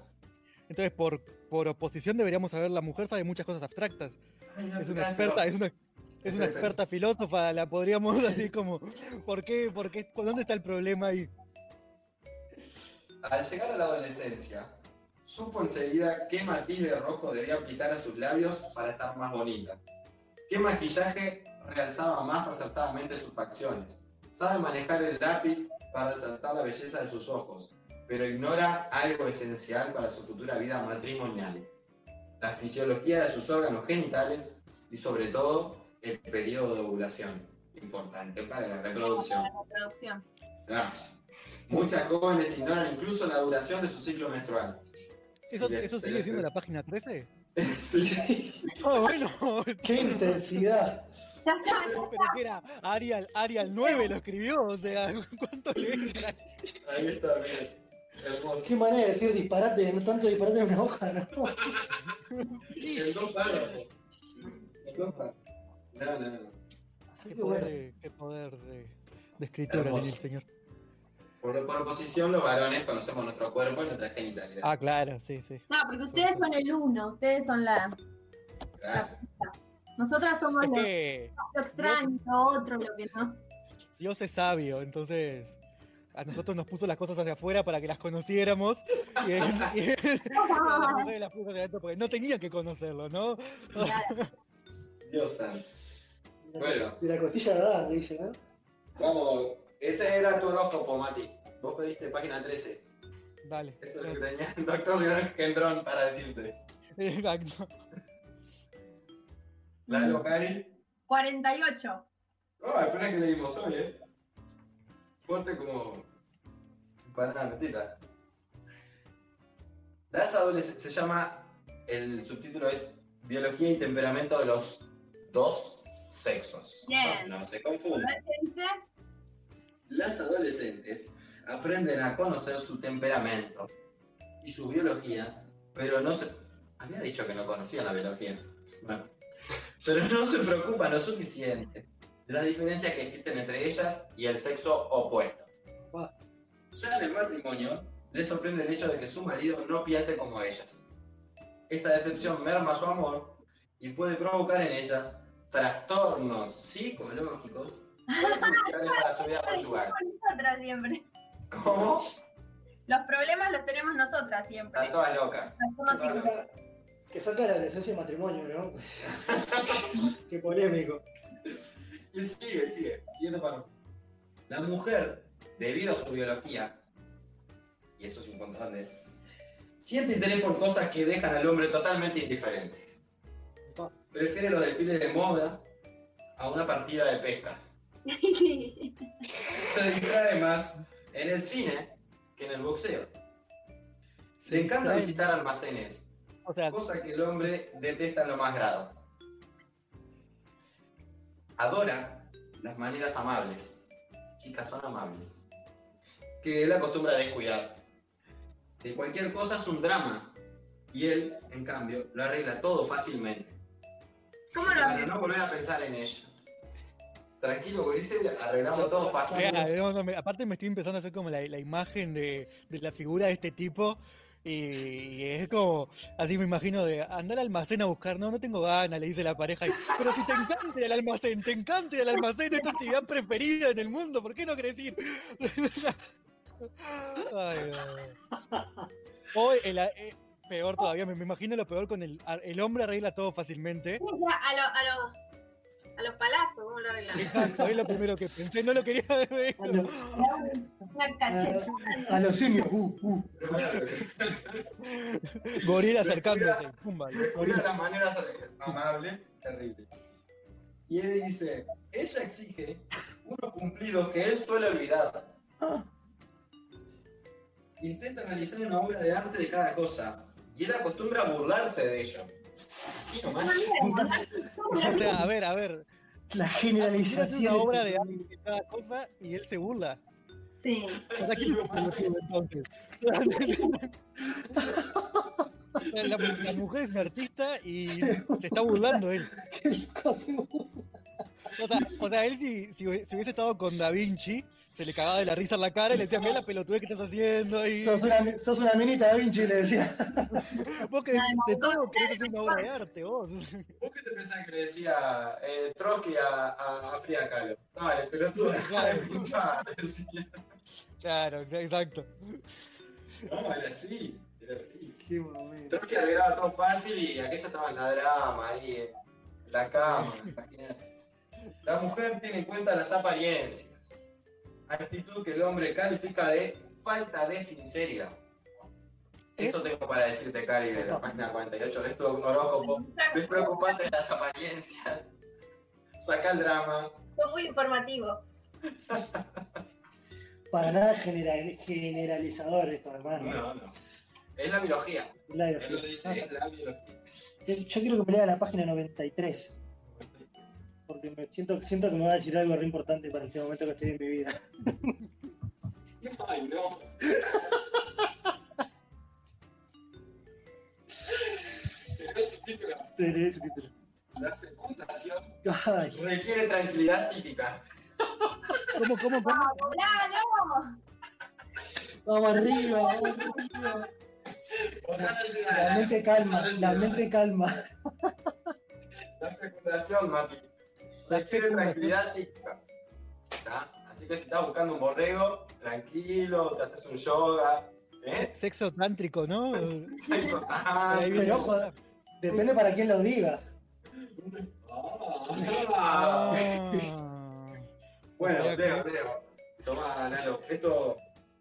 Speaker 5: Entonces, por, por oposición deberíamos saber, la mujer sabe muchas cosas abstractas.
Speaker 7: Ay, no,
Speaker 5: Es una experta, es una, es una experta filósofa, la podríamos así como, ¿por qué? ¿Por qué? ¿Dónde está el problema ahí?
Speaker 7: Al llegar a la adolescencia, supo enseguida qué matiz de rojo debía aplicar a sus labios para estar más bonita. Qué maquillaje realzaba más acertadamente sus facciones. Sabe manejar el lápiz para resaltar la belleza de sus ojos, pero ignora algo esencial para su futura vida matrimonial. La fisiología de sus órganos genitales y sobre todo el periodo de ovulación, importante para la reproducción.
Speaker 6: La reproducción.
Speaker 7: Ah, Muchas jóvenes ignoran incluso la duración de su ciclo menstrual.
Speaker 5: ¿Eso,
Speaker 7: Sí,
Speaker 5: eso
Speaker 7: se
Speaker 5: sigue siendo la página 13?
Speaker 7: Sí.
Speaker 5: Ah, bueno,
Speaker 4: ¡Qué intensidad!
Speaker 5: Pero que era Arial, Arial 9 lo escribió, o sea, ¿cuánto le entra?
Speaker 7: Ahí está, bien. Hermoso.
Speaker 4: Qué manera de decir disparate, no tanto disparate en una hoja, ¿no?
Speaker 7: En dos párrafos. En dos párrafos. No, no, no.
Speaker 4: Así
Speaker 5: Qué
Speaker 4: que
Speaker 5: poder
Speaker 4: bueno.
Speaker 5: de, qué poder de, de escritura tiene el señor.
Speaker 7: Por, por oposición, los varones conocemos nuestro cuerpo y nuestra genitalidad.
Speaker 5: Ah, claro, sí, sí.
Speaker 6: No, porque ustedes son el uno, ustedes son la.
Speaker 7: Claro.
Speaker 6: Nosotras somos
Speaker 5: Es
Speaker 6: lo,
Speaker 5: que
Speaker 6: lo extraño, lo otro, lo que no.
Speaker 5: Dios es sabio, entonces a nosotros nos puso las cosas hacia afuera para que las conociéramos y, las puso hacia adentro porque no tenían que conocerlo, ¿no?
Speaker 7: Dios santo. Bueno.
Speaker 4: De la costilla de Adán, dice, ¿no?
Speaker 7: Vamos, ese era tu horóscopo, Mati. Vos pediste página 13.
Speaker 5: Dale.
Speaker 7: Eso es lo que tenía el doctor Leonel Gendrón para decirte.
Speaker 5: Exacto.
Speaker 7: ¿La de Cari?
Speaker 6: 48.
Speaker 7: Oh, espera que leímos hoy, eh. Fuerte como. Para mentira. Las adolescentes. Se llama. El subtítulo es Biología y temperamento de los dos sexos.
Speaker 6: Bien.
Speaker 7: No se
Speaker 6: A
Speaker 7: confundan. Las adolescentes aprenden a conocer su temperamento y su biología, pero no se... Había dicho que no conocían la biología. Bueno. Pero no se preocupan lo suficiente de las diferencias que existen entre ellas y el sexo opuesto. Ya en el matrimonio, les sorprende el hecho de que su marido no piense como ellas. Esa decepción merma su amor y puede provocar en ellas trastornos psicológicos cruciales para su vida conyugal.
Speaker 6: Nosotras siempre.
Speaker 7: ¿Cómo?
Speaker 6: Los problemas los tenemos nosotras siempre.
Speaker 7: Están todas locas.
Speaker 6: Somos siempre.
Speaker 4: Que saca la adolescencia del matrimonio, ¿no? Qué polémico.
Speaker 7: Y sigue, sigue. Siguiente párrafo. La mujer, debido a su biología, y eso es importante, siente interés por cosas que dejan al hombre totalmente indiferente. Prefiere los desfiles de modas a una partida de pesca. Se distrae más en el cine que en el boxeo. Le encanta visitar almacenes,
Speaker 5: O sea,
Speaker 7: cosa que el hombre detesta en lo más grado. Adora las maneras amables. Chicas son amables. Que él acostumbra a descuidar. De cualquier cosa es un drama. Y él, en cambio, lo arregla todo fácilmente.
Speaker 6: ¿Cómo lo
Speaker 7: Para no volver a pensar en ello. Tranquilo, Grisel, arreglamos todo fácilmente.
Speaker 5: no, no, me- aparte me estoy empezando a hacer como la, la imagen de, de la figura de este tipo y, es como, así me imagino de andar al almacén a buscar, no, no tengo ganas, le dice la pareja, pero si te encanta al almacén, te encanta al almacén, es tu actividad preferida en el mundo, ¿por qué no querés ir? Ay, el, eh, peor todavía, me, me imagino lo peor con el, el hombre arregla todo fácilmente.
Speaker 6: A, lo- a los a los palazos, ¿cómo lo arreglamos?
Speaker 5: Exacto, es lo primero que pensé, no lo quería ver.
Speaker 4: A, lo-
Speaker 6: Una cacheta.
Speaker 4: a los simios, uh, uh.
Speaker 5: Gorila acercándose, pumba.
Speaker 7: Una de las maneras amables, terrible. Y él dice, ella exige unos cumplidos que él suele olvidar. intenta analizar una obra de arte de cada cosa y él acostumbra a burlarse de ello. Sí, nomás.
Speaker 5: O sea, a ver, a ver.
Speaker 4: La generalización.
Speaker 5: hace una obra de arte de cada cosa y él se burla.
Speaker 6: Sí.
Speaker 5: O sea, ¿quién es el pelotudo, entonces? O sea, la, la mujer es una artista y se está burlando él. O sea, o sea él si, si, si hubiese estado con Da Vinci, se le cagaba de la risa en la cara y le decía, mira la pelotudez que estás haciendo. Y
Speaker 4: Sos una, sos una minita da Vinci, le decía.
Speaker 5: vos querés, de todo querés hacer una obra de arte, vos.
Speaker 7: ¿Vos qué te pensás que le decía eh, Trotsky a, a, a Frida Kahlo? Dale, pelotudo, decía.
Speaker 5: Claro, exacto.
Speaker 7: No, era así, era así.
Speaker 4: Qué momento.
Speaker 7: Trotsky arreglaba todo fácil y aquella estaba en la drama, ahí, en la cama. La mujer tiene en cuenta las apariencias, actitud que el hombre califica de falta de sinceridad. Eso tengo para decirte, Cali, de la página 48 de tu horóscopo. Es preocupante las apariencias. Saca el drama.
Speaker 6: Fue muy informativo.
Speaker 4: Para nada general- generalizador esto, hermano.
Speaker 7: No, no. Es la biología.
Speaker 4: La-
Speaker 7: Él lo dice, es la biología.
Speaker 4: Yo, yo quiero que me lea la página 93. Porque me siento, siento que me va a decir algo re importante para este momento que estoy en mi vida.
Speaker 7: Ay, no. Pero ese título,
Speaker 4: Se lee ese título.
Speaker 7: La fecundación
Speaker 4: Ay,
Speaker 7: requiere tranquilidad psíquica.
Speaker 5: ¿Cómo, cómo, cómo?
Speaker 6: ¡Lalo!
Speaker 4: vamos arriba, vamos arriba. La mente calma, la mente calma.
Speaker 7: La fecundación, Mati.
Speaker 5: Fecundación.
Speaker 7: tranquilidad psíquica. ¿Está? Así que si estás buscando un borrego, tranquilo, te haces un yoga. ¿Eh?
Speaker 5: Sexo tántrico, ¿no?
Speaker 7: Sexo
Speaker 4: Pero ojo,
Speaker 5: cosa.
Speaker 4: depende para quién lo diga.
Speaker 7: Ah.
Speaker 5: Ah.
Speaker 7: Bueno, Leo, Leo. Tomá, Lalo. Esto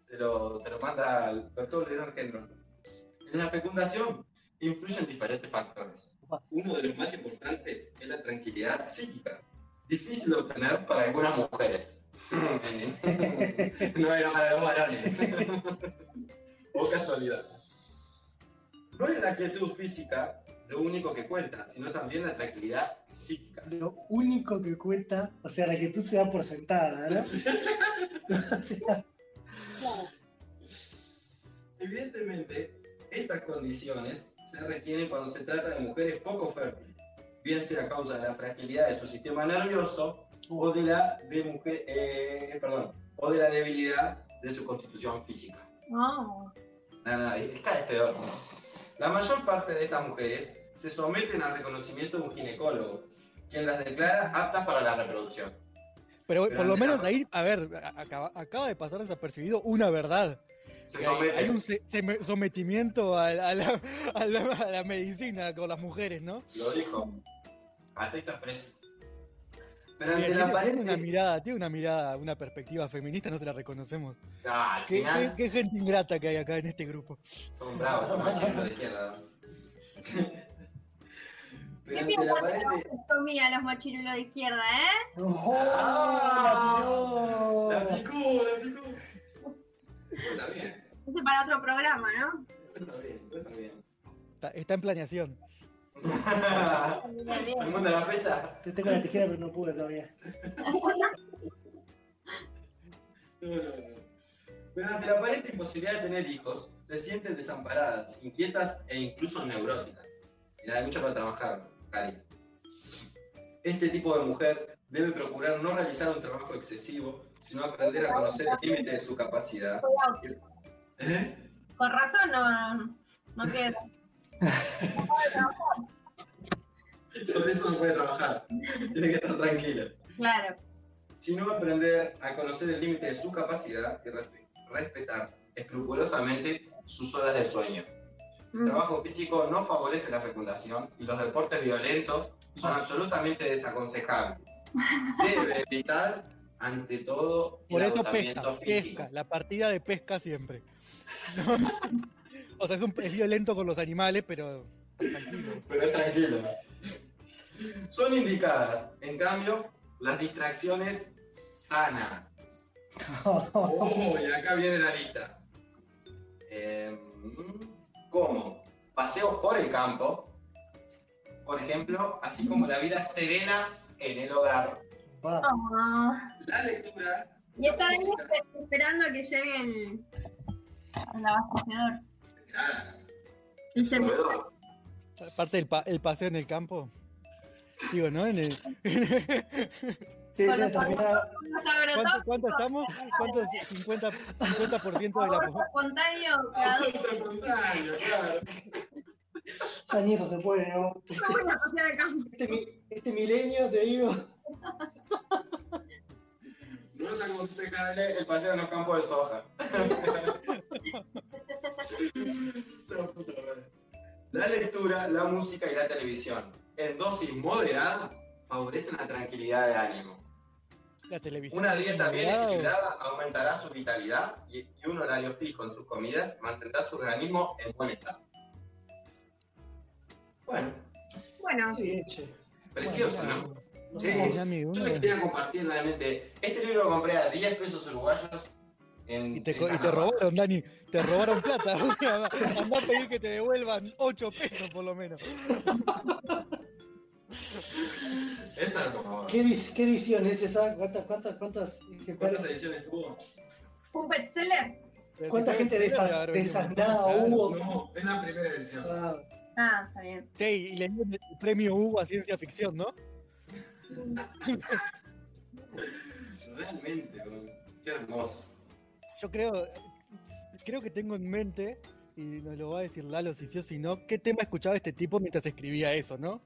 Speaker 7: te lo, te lo manda el doctor Leonard Kendron. En la fecundación influyen diferentes factores. Uno de los más importantes es la tranquilidad psíquica. Difícil de obtener para algunas mujeres. no era para los varones. o casualidad. No es la quietud física lo único que cuenta, sino también la tranquilidad psíquica.
Speaker 4: Lo único que cuenta, o sea, la que tú se da por sentada, ¿no? O sea,
Speaker 7: Evidentemente, estas condiciones se requieren cuando se trata de mujeres poco fértiles, bien sea a causa de la fragilidad de su sistema nervioso o de la, de mujer, eh, perdón, o de la debilidad de su constitución física.
Speaker 6: No.
Speaker 7: Nada, nada, es peor. La mayor parte de estas mujeres se someten al reconocimiento de un ginecólogo, quien las declara aptas para la reproducción.
Speaker 5: Pero por lo menos ahí, a ver, acaba, acaba de pasar desapercibido una verdad.
Speaker 7: Se
Speaker 5: Hay,
Speaker 7: someten.
Speaker 5: hay un se- sometimiento a, a la, a la- a la medicina con las mujeres, ¿no?
Speaker 7: Lo dijo. A texto expreso. Pero ante
Speaker 5: Tiene,
Speaker 7: la
Speaker 5: tiene
Speaker 7: aparente...
Speaker 5: una mirada, tiene una mirada, una perspectiva feminista, no se la reconocemos.
Speaker 7: Ah, al
Speaker 5: Qué,
Speaker 7: final...
Speaker 5: qué- qué gente ingrata que hay acá en este grupo.
Speaker 7: Son bravos los machitos de izquierda. Pero
Speaker 6: ¿Qué piensan de la
Speaker 7: aparente...
Speaker 6: vasectomía los machirulos de izquierda, eh?
Speaker 4: ¡Oh! La
Speaker 7: picó, la picó. Está bien,
Speaker 6: Ese para otro programa, ¿no?
Speaker 7: está bien, está bien.
Speaker 5: Está, está en planeación.
Speaker 7: ¿El mundo de la fecha?
Speaker 4: Te tengo la tijera, pero no pude todavía.
Speaker 7: No, no, no. Pero ante la aparente imposibilidad de tener hijos, se sienten desamparadas, inquietas e incluso neuróticas. Y hay mucho para trabajar, Cari. Este tipo de mujer debe procurar no realizar un trabajo excesivo, sino aprender a conocer el límite de su capacidad. ¿Eh?
Speaker 6: Con razón no, no queda.
Speaker 7: Por eso no puede trabajar. Tiene que estar tranquila.
Speaker 6: Claro.
Speaker 7: Sino aprender a conocer el límite de su capacidad y respe- respetar escrupulosamente sus horas de sueño. El
Speaker 6: Mm.
Speaker 7: trabajo físico no favorece la fecundación y los deportes violentos son absolutamente desaconsejables. Debe evitar, ante todo,
Speaker 5: Por
Speaker 7: el
Speaker 5: eso
Speaker 7: agotamiento
Speaker 5: pesca,
Speaker 7: físico.
Speaker 5: pesca, la partida de pesca siempre. ¿No? O sea, es, un, es violento con los animales, pero tranquilo.
Speaker 7: Pero es tranquilo. Son indicadas, en cambio, las distracciones sanas. Oh, y acá viene la lista. eh, como paseos por el campo, por ejemplo, así como la vida serena en el hogar.
Speaker 4: Pa,
Speaker 6: Ah,
Speaker 7: La lectura.
Speaker 6: y estar ahí esper- esperando a que llegue el, el abastecedor.
Speaker 7: ah,
Speaker 6: El
Speaker 7: proveedor.
Speaker 5: Aparte del pa- el paseo en el campo. Digo, ¿no? En el-
Speaker 4: sí, sí, termina-
Speaker 5: ¿Cuánto, cuánto estamos? ¿Cuánto es 50, 50% de la
Speaker 6: espontáneo,
Speaker 7: claro.
Speaker 4: ya ni eso se puede, ¿no? Este, este milenio, te digo.
Speaker 7: No es aconsejable el paseo en los campos de soja. La puta madre. La lectura, la música y la televisión, en dosis moderadas, favorecen la tranquilidad de ánimo.
Speaker 5: la televisión?
Speaker 7: Una dieta bien
Speaker 5: moderada
Speaker 7: equilibrada aumentará su vitalidad y, y un horario fijo en sus comidas mantendrá su organismo en buen estado. Bueno,
Speaker 6: Bueno,
Speaker 7: precioso,
Speaker 5: Bueno,
Speaker 7: ¿no?
Speaker 4: No
Speaker 7: Sí,
Speaker 5: Dani,
Speaker 7: Yo les quería compartir realmente. Este libro lo compré a 10 pesos uruguayos. En,
Speaker 5: Y te,
Speaker 7: en
Speaker 5: co- y te
Speaker 7: Canadá.
Speaker 5: robaron, Dani. Te robaron plata. Andá a pedir que te devuelvan 8 pesos por lo menos.
Speaker 7: Esa es como.
Speaker 4: ¿Qué, qué edición es esa? ¿Cuántas, cuántas, cuántas
Speaker 7: ¿Cuántas ediciones tuvo?
Speaker 6: un bestseller.
Speaker 4: ¿Cuánta gente de esas, de esas nada hubo?
Speaker 7: No, es la primera edición.
Speaker 4: Ah,
Speaker 6: Ah, está bien.
Speaker 5: Sí, y le dieron el premio Hugo a ciencia ficción, ¿no?
Speaker 7: Realmente, qué hermoso.
Speaker 5: Yo creo, creo que tengo en mente, y nos lo va a decir Lalo si sí o si no, qué tema escuchaba este tipo mientras escribía eso, ¿no?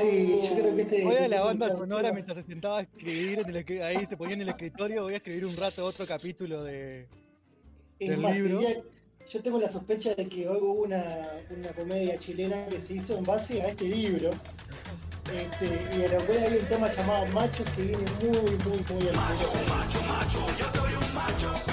Speaker 4: sí, yo creo que este.
Speaker 5: Voy a la banda sonora mientras se sentaba a escribir, en el ahí se ponía en el escritorio, voy a escribir un rato otro capítulo de...
Speaker 4: Es
Speaker 5: del
Speaker 4: más,
Speaker 5: libro.
Speaker 4: diría- yo tengo la sospecha de que hoy hubo una, una comedia chilena que se hizo en base a este libro. Este, y en la cual hay un tema llamado Macho que viene muy, muy, muy al pelo.
Speaker 9: Vengo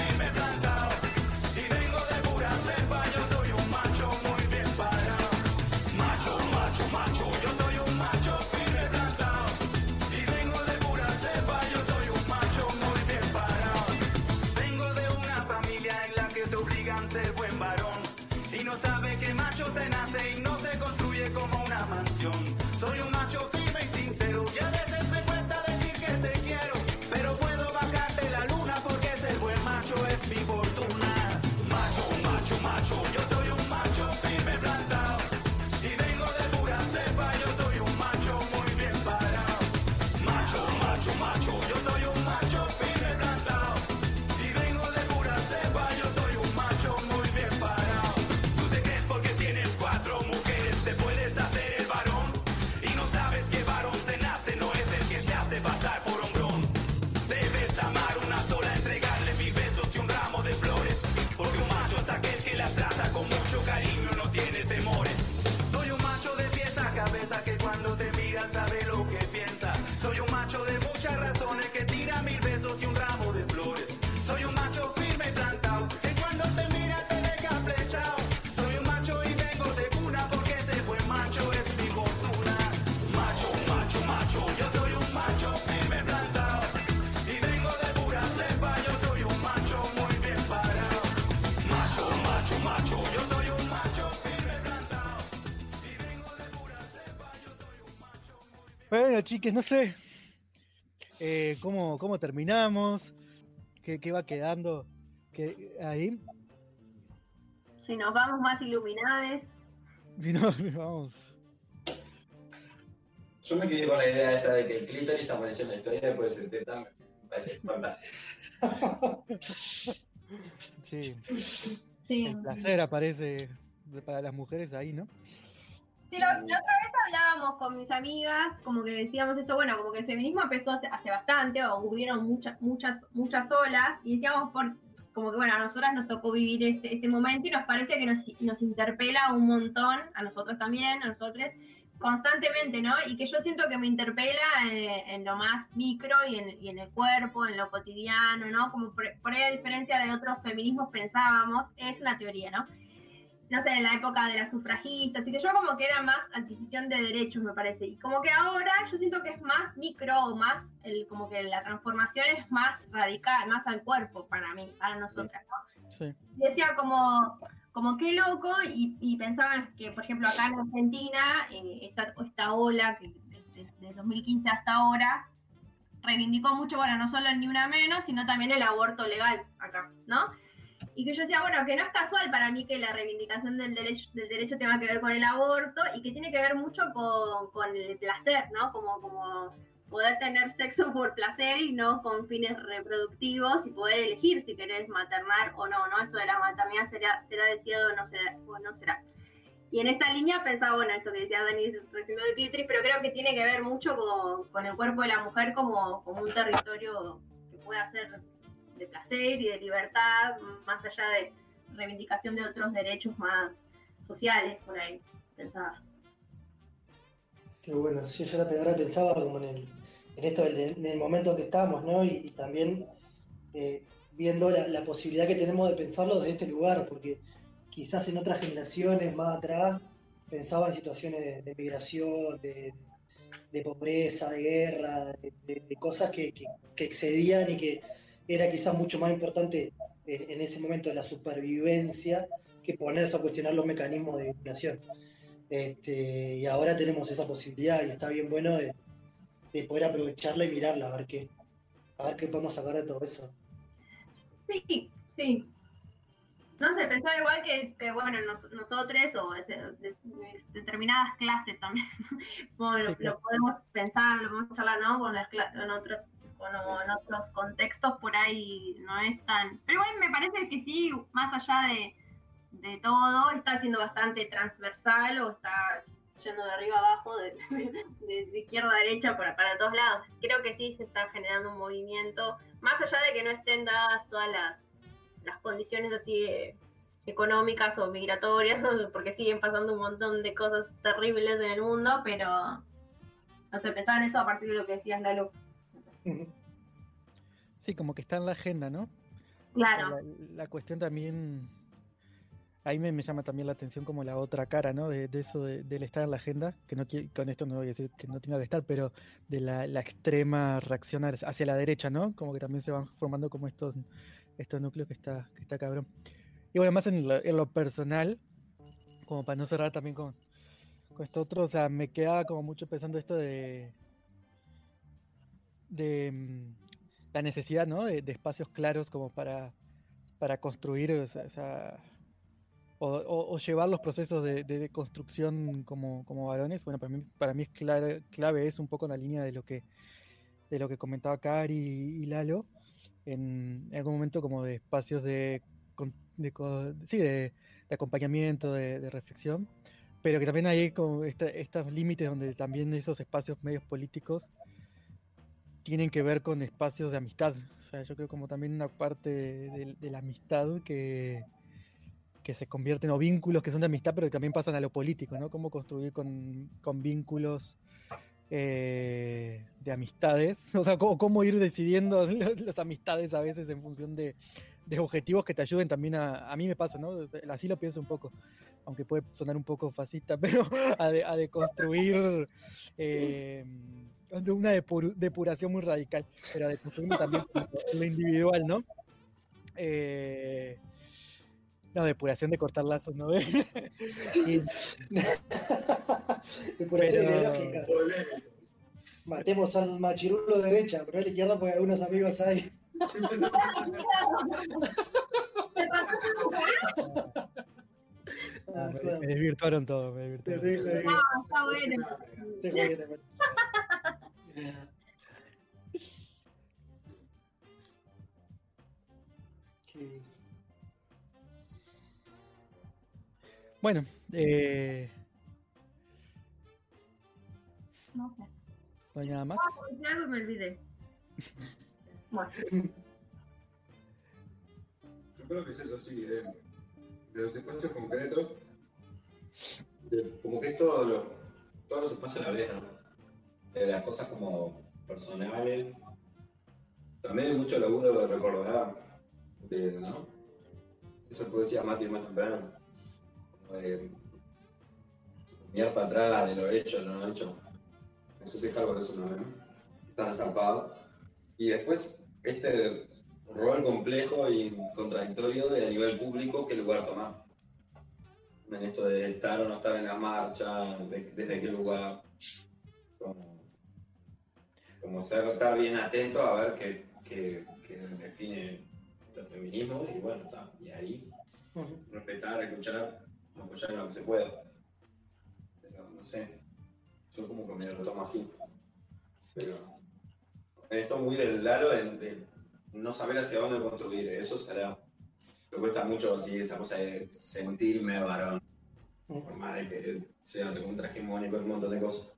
Speaker 5: chiques, no sé eh, cómo, cómo terminamos, qué, qué va quedando que, ahí.
Speaker 6: Si nos vamos más iluminades.
Speaker 5: Si no, vamos.
Speaker 7: Yo me quedé con la idea esta de que el clítoris apareció en la historia después de ese teta. Me parece fantástico.
Speaker 5: Sí,
Speaker 6: Sí.
Speaker 5: el placer aparece para las mujeres ahí, ¿no?
Speaker 6: Sí, la, otra vez hablábamos con mis amigas, como que decíamos esto, bueno, como que el feminismo empezó hace, hace bastante, o hubieron muchas, muchas, muchas olas, y decíamos, por, como que bueno, a nosotras nos tocó vivir este, este momento y nos parece que nos, interpela un montón, a nosotros también, a nosotros, constantemente, ¿no? Y que yo siento que me interpela en lo más micro y en, y en el cuerpo, en lo cotidiano, ¿no? Como por, por ahí a diferencia de otros feminismos pensábamos, es una teoría, ¿no? No sé, en la época de las sufragistas, así que yo como que era más adquisición de derechos, me parece. Y como que ahora yo siento que es más micro o más, el, como que la transformación es más radical, más al cuerpo para mí, para nosotras, ¿no?
Speaker 5: Sí.
Speaker 6: Y decía como, como qué loco, y, y pensaba que, por ejemplo, acá en Argentina, eh, esta, esta ola que desde, desde 2015 hasta ahora reivindicó mucho, bueno, no solo el ni una menos, sino también el aborto legal acá, ¿no? Y que yo decía, bueno, que no es casual para mí que la reivindicación del derecho, del derecho tenga que ver con el aborto y que tiene que ver mucho con, con el placer, ¿no? Como, como poder tener sexo por placer y no con fines reproductivos y poder elegir si querés maternar o no, ¿no? Esto de la maternidad será, será deseado o no será, o no será. Y en esta línea pensaba, bueno, esto que decía Dani recién del clítoris, pero creo que tiene que ver mucho con, con el cuerpo de la mujer como, como un territorio que pueda ser de placer y de libertad, más allá de reivindicación de otros derechos más sociales, por ahí, pensaba.
Speaker 4: Qué bueno, sí, yo ahora pensaba como en, el, en esto, en el momento que estamos, ¿no? Y, también eh, viendo la, la posibilidad que tenemos de pensarlo desde este lugar, porque quizás en otras generaciones más atrás pensaba en situaciones de, de migración, de, de pobreza, de guerra, de, cosas que- que excedían y que era quizás mucho más importante en, en ese momento la supervivencia que ponerse a cuestionar los mecanismos de vinculación. Este, y ahora tenemos esa posibilidad y está bien bueno de, de poder aprovecharla y mirarla, a ver qué, a ver qué podemos sacar de todo eso.
Speaker 6: Sí, sí. No sé, pensaba igual que, que bueno, nos- nosotros o ese- de- de- determinadas clases también, como lo,
Speaker 5: Sí, claro.
Speaker 6: lo podemos pensar, lo podemos charlar, ¿no? Con las cla- en con, en otros contextos por ahí no es tan... Pero igual me parece que sí, más allá de, de todo, está siendo bastante transversal o está yendo de arriba abajo, de, de- de izquierda a derecha, para, para todos lados. Creo que sí se está generando un movimiento, más allá de que no estén dadas todas las, las condiciones así eh, económicas o migratorias, porque siguen pasando un montón de cosas terribles en el mundo, pero no sé, pensaba en eso a partir de lo que decías, Lalo.
Speaker 5: Sí, como que está en la agenda, ¿no?
Speaker 6: Claro.
Speaker 5: La, la cuestión también, ahí me, me llama también la atención como la otra cara, ¿no? De, de eso de- del estar en la agenda, que no con esto no voy a decir que no tenga que estar, pero de la, la extrema reacción hacia hacia la derecha, ¿no? Como que también se van formando como estos, estos núcleos que está, que está cabrón. Y bueno, más en lo, en lo personal, como para no cerrar también con, con esto otro, o sea, me quedaba como mucho pensando esto de de mm, la necesidad, ¿no? De, de espacios claros como para, para construir o, esa- o, o- o llevar los procesos de, de- construcción como, como varones. Bueno, para mí, para mí es clave, clave es un poco en la línea de lo que de lo que comentaba Cari y Lalo en, algún momento como de espacios de, de sí, de, acompañamiento, de reflexión, pero que también hay como esta- estos límites donde también esos espacios medios políticos tienen que ver con espacios de amistad. O sea, yo creo como también una parte de, de- la amistad que, que se convierten, o vínculos que son de amistad, pero que también pasan a lo político, ¿no? Cómo construir con, con vínculos eh, de amistades, o sea, cómo, cómo ir decidiendo las, las amistades a veces en función de, de objetivos que te ayuden también a, a mí me pasa, ¿no? Así lo pienso un poco, aunque puede sonar un poco fascista, pero a de, a de construir eh, de una depur- depuración muy radical, pero de construirme también lo individual, ¿no? Eh, no, depuración de cortar lazos, ¿no? Y-
Speaker 4: Depuración
Speaker 5: Pero-
Speaker 4: ideológica. Matemos al machirulo de derecha, pero a la izquierda porque algunos amigos hay. Ah,
Speaker 5: me,
Speaker 4: claro.
Speaker 5: me desvirtuaron todo, me
Speaker 4: Te
Speaker 5: desvirtuaron.
Speaker 6: Ah, bueno.
Speaker 4: Te juegues, te Qué-
Speaker 5: Bueno, eh,
Speaker 6: No sé.
Speaker 5: no hay nada más.
Speaker 6: Ah, porque algo me olvidé. Bueno,
Speaker 7: Yo creo que es eso, sí, de, de los espacios concretos, de- como que es todo lo, todos los espacios a la ¿no? De las cosas como personales, también hay mucho laburo de recordar, de, ¿no? Eso que decía Mati más temprano, de mirar para atrás de lo hecho, lo no hecho. Eso se cargo de eso, ¿no? Tan zarpado. Y después, este rol complejo y contradictorio de a nivel público qué lugar tomar. En esto de estar o no estar en la marcha, de- desde qué lugar. Como, como ser, estar bien atento a ver qué, qué- qué define el feminismo y bueno, está. Y ahí respetar, escuchar, apoyar en lo que se pueda. Pero no sé, yo como que me lo tomo así. Pero esto muy del lado de, de no saber hacia dónde construir, eso será. Me cuesta mucho así esa cosa de sentirme varón, por más de que sea recontra hegemónico en un montón de cosas.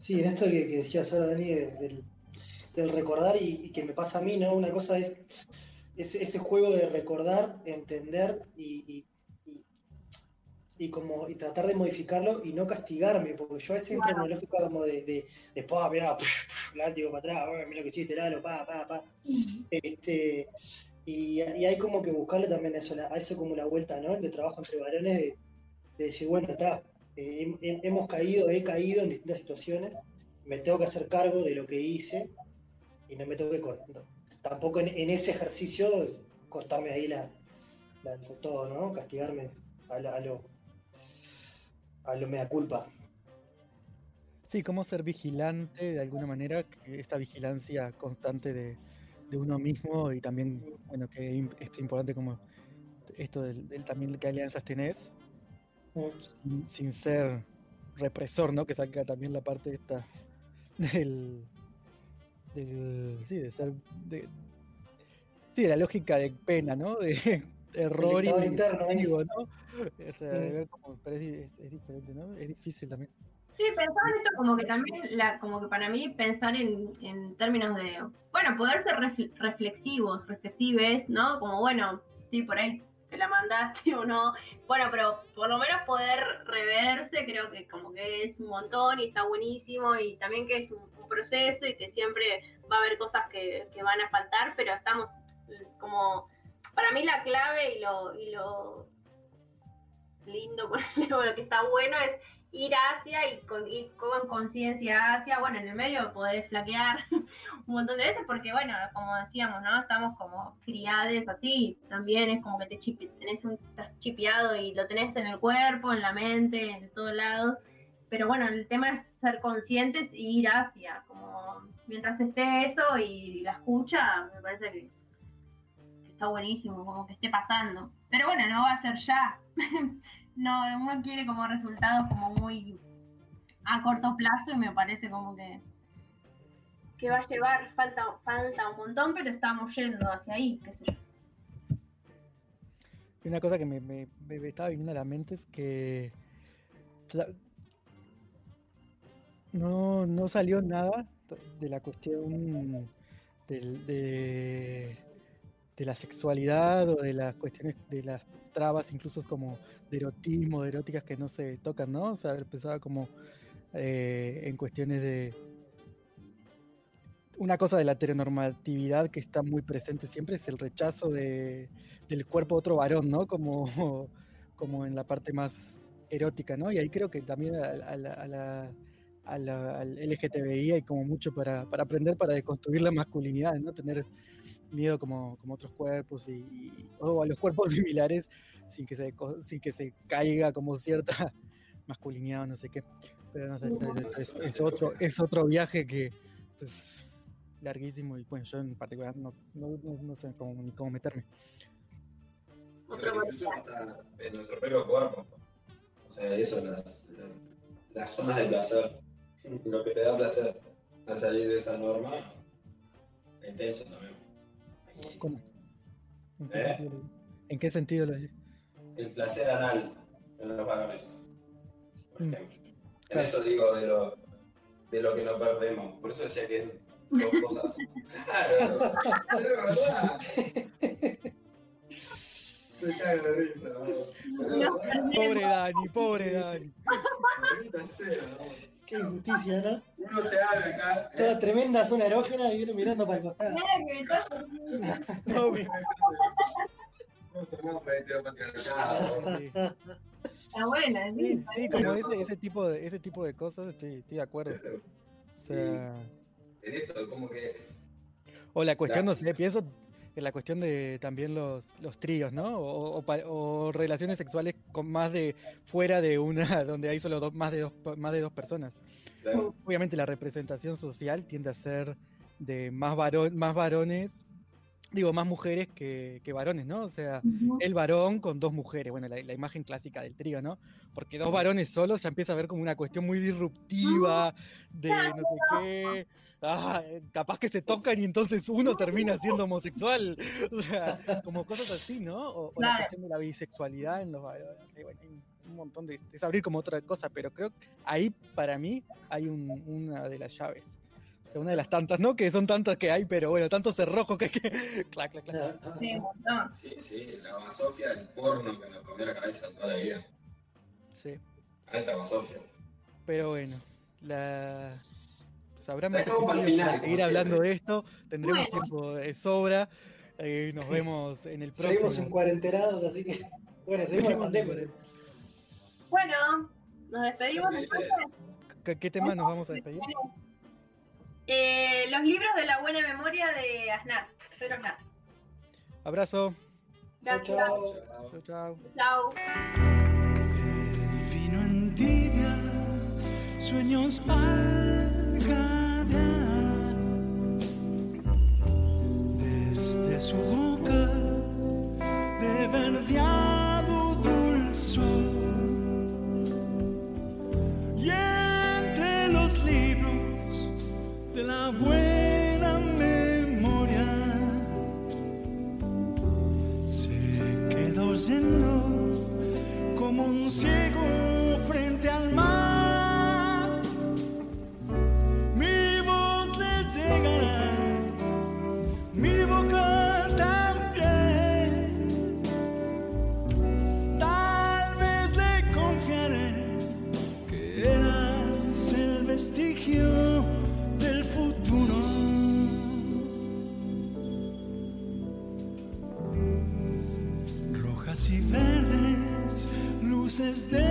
Speaker 4: Sí, en esto que, que decías ahora, Dani, de- del, del recordar y, y que me pasa a mí, ¿no? Una cosa es ese, ese juego de recordar, entender y, y, y- y como, y tratar de modificarlo y no castigarme, porque yo a veces entro en una lógica como de, de, de "Pa, mirá, látigo para atrás, ah, mira que chiste, lalo, pa, pa, pa. Este, y, hay como que buscarle también eso, la- a eso como la vuelta, ¿no? De trabajo entre varones, de, de decir, bueno, está, eh, hem- hemos caído, he caído en distintas situaciones, me tengo que hacer cargo de lo que hice y no me tengo que cor- no, tampoco en, ese ejercicio cortarme ahí la, todo, ¿no? Castigarme a, la- a lo a lo mea culpa.
Speaker 5: Sí, cómo ser vigilante de alguna manera, esta vigilancia constante de, uno mismo y también, bueno, que es importante como esto del, del también qué alianzas tenés, sin, sin ser represor, ¿no? Que saca también la parte esta del, del sí, de ser, de, sí, de la lógica de pena, ¿no? De error y
Speaker 4: interno,
Speaker 5: ¿no? O sea, de ver cómo- pero es, di- es- es diferente, ¿no? Es difícil también.
Speaker 6: Sí, pensaba en esto como que también, la, como que para mí pensar en, en términos de, bueno, poder ser refle- reflexivos, reflexives, ¿no? Como, bueno, sí, por ahí te la mandaste o no. Bueno, pero por lo menos poder reverse, creo que como que es un montón y está buenísimo y también que es un, proceso y que siempre va a haber cosas que, que van a faltar, pero estamos eh, como, para mí la clave y lo, y lo lindo, por ejemplo, lo que está bueno es ir hacia y con, conciencia hacia, bueno, en el medio podés flaquear un montón de veces porque, bueno, como decíamos, ¿no? Estamos como criades así, también es como que te chipi- tenés un, estás chipeado y lo tenés en el cuerpo, en la mente, en todos lados, pero bueno, el tema es ser conscientes e ir hacia, como mientras esté eso y la escucha, me parece que está buenísimo, como que esté pasando. Pero bueno, no va a ser ya. no, uno quiere como resultados como muy a corto plazo y me parece como que que va a llevar, falta, falta un montón, pero estamos yendo hacia ahí, qué sé yo.
Speaker 5: Una cosa que me, me- estaba viniendo a la mente es que no, no salió nada de la cuestión de, de la sexualidad o de las cuestiones de las trabas, incluso como de erotismo, de eróticas que no se tocan, ¿no? O sea, pensaba como eh, en cuestiones de una cosa de la heteronormatividad que está muy presente siempre es el rechazo de, del cuerpo de otro varón, ¿no? Como, como en la parte más erótica, ¿no? Y ahí creo que también a, a la, al LGTBI hay como mucho para, para aprender para deconstruir la masculinidad, ¿no? Tener miedo como, como otros cuerpos y, y- o a los cuerpos similares sin que se co- sin que se caiga como cierta masculinidad o no sé qué. Pero no sé, es, es- es otro, es otro viaje que pues larguísimo y bueno, yo en particular no, no, no- no sé cómo, ni cómo meterme.
Speaker 7: Pero incluso hasta en el propio cuerpo. O sea, eso, las, las, las zonas de placer. Lo que te da placer al salir de esa norma, es intenso también.
Speaker 5: ¿Cómo? ¿En qué,
Speaker 7: ¿Eh?
Speaker 5: sentido, ¿en qué sentido lo dices?
Speaker 7: el placer anal en los varones, por
Speaker 5: Mm,
Speaker 7: ejemplo. En
Speaker 5: claro.
Speaker 7: eso digo de lo, de lo que nos perdemos. Por eso decía que es dos cosas. Claro. Se cae de risa, ¿no?
Speaker 5: Pobre Dani, pobre Dani.
Speaker 4: Qué injusticia, ¿no?
Speaker 7: Uno se abre acá.
Speaker 4: Toda tremenda zona erógena y viene mirando para el costado.
Speaker 6: Nada que me toque.
Speaker 5: No,
Speaker 7: este.
Speaker 6: Está buena,
Speaker 5: Sí,
Speaker 6: sí.
Speaker 5: como ese, ese tipo de ese tipo de cosas estoy, estoy de acuerdo. O sea,
Speaker 7: En esto, como que.
Speaker 5: O la cuestión, no sé, pienso en la cuestión de también los, los tríos, ¿no? O, o pa- o relaciones sexuales con más de fuera de una, donde hay solo dos, más de dos, más de dos personas.
Speaker 7: Claro.
Speaker 5: Obviamente la representación social tiende a ser de más, varón, más varones, digo, más mujeres que, que varones, ¿no? O sea, el varón con dos mujeres, bueno, la, la imagen clásica del trío, ¿no? Porque dos varones solos ya empieza a ver como una cuestión muy disruptiva de no sé qué. Ah, capaz que se tocan y entonces uno termina siendo homosexual. O sea, como cosas así, ¿no? O, o la
Speaker 6: Claro.
Speaker 5: cuestión de la bisexualidad en los bueno, hay un- montón de. Es abrir como otra cosa, pero creo que ahí para mí hay un- una de las llaves. O sea, una de las tantas, ¿no? Que son tantas que hay, pero bueno, tantos cerrojos que hay que. clac, clac, clac.
Speaker 6: Sí, un montón.
Speaker 7: Sí, sí, la basofia, el porno que nos comió la cabeza toda la vida.
Speaker 5: Sí.
Speaker 7: Alta.
Speaker 5: Pero bueno, la... habrá seguir hablando
Speaker 7: siempre.
Speaker 5: de esto. Tendremos
Speaker 6: Bueno.
Speaker 5: tiempo de sobra. Eh, nos vemos en el
Speaker 4: Seguimos en
Speaker 5: próximo.
Speaker 4: cuarentenados, así que. Bueno, seguimos en pandemia.
Speaker 6: Bueno, nos despedimos entonces.
Speaker 5: ¿Qué, qué tema nos vamos a despedir?
Speaker 6: Eh, los libros de la buena memoria de Aznar, Pedro Aznar.
Speaker 5: Abrazo.
Speaker 4: Chao.
Speaker 5: Chao, chao.
Speaker 6: Chao.
Speaker 8: Vino en tibia, sueños al Su boca, de verdeado dulzor. Y entre los libros de la buena luces del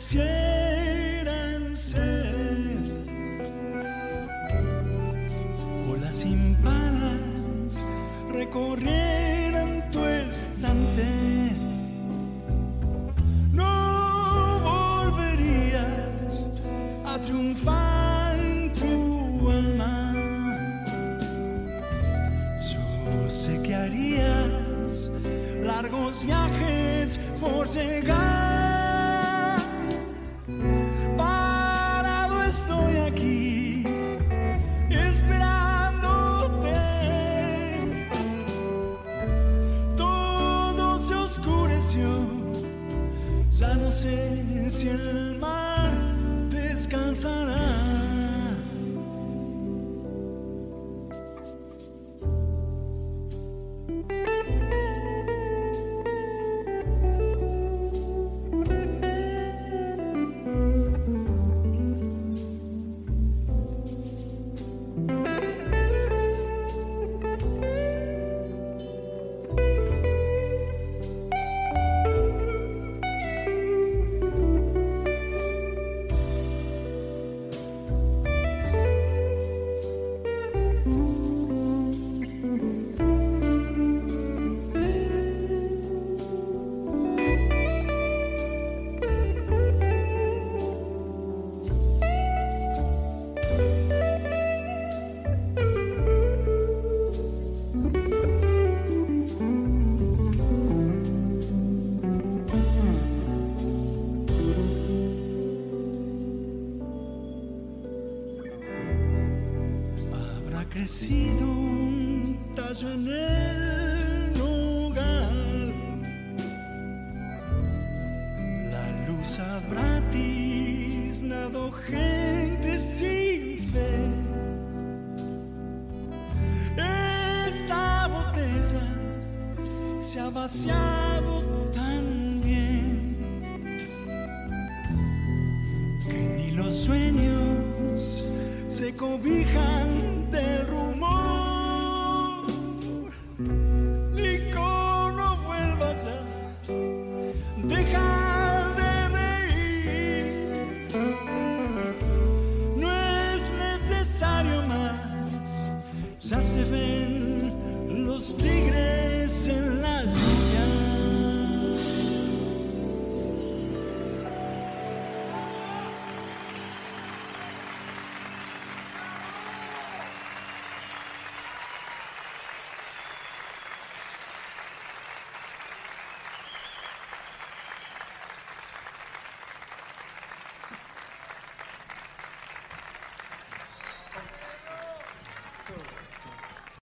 Speaker 8: siempre. Ya no sé si el mar descansará.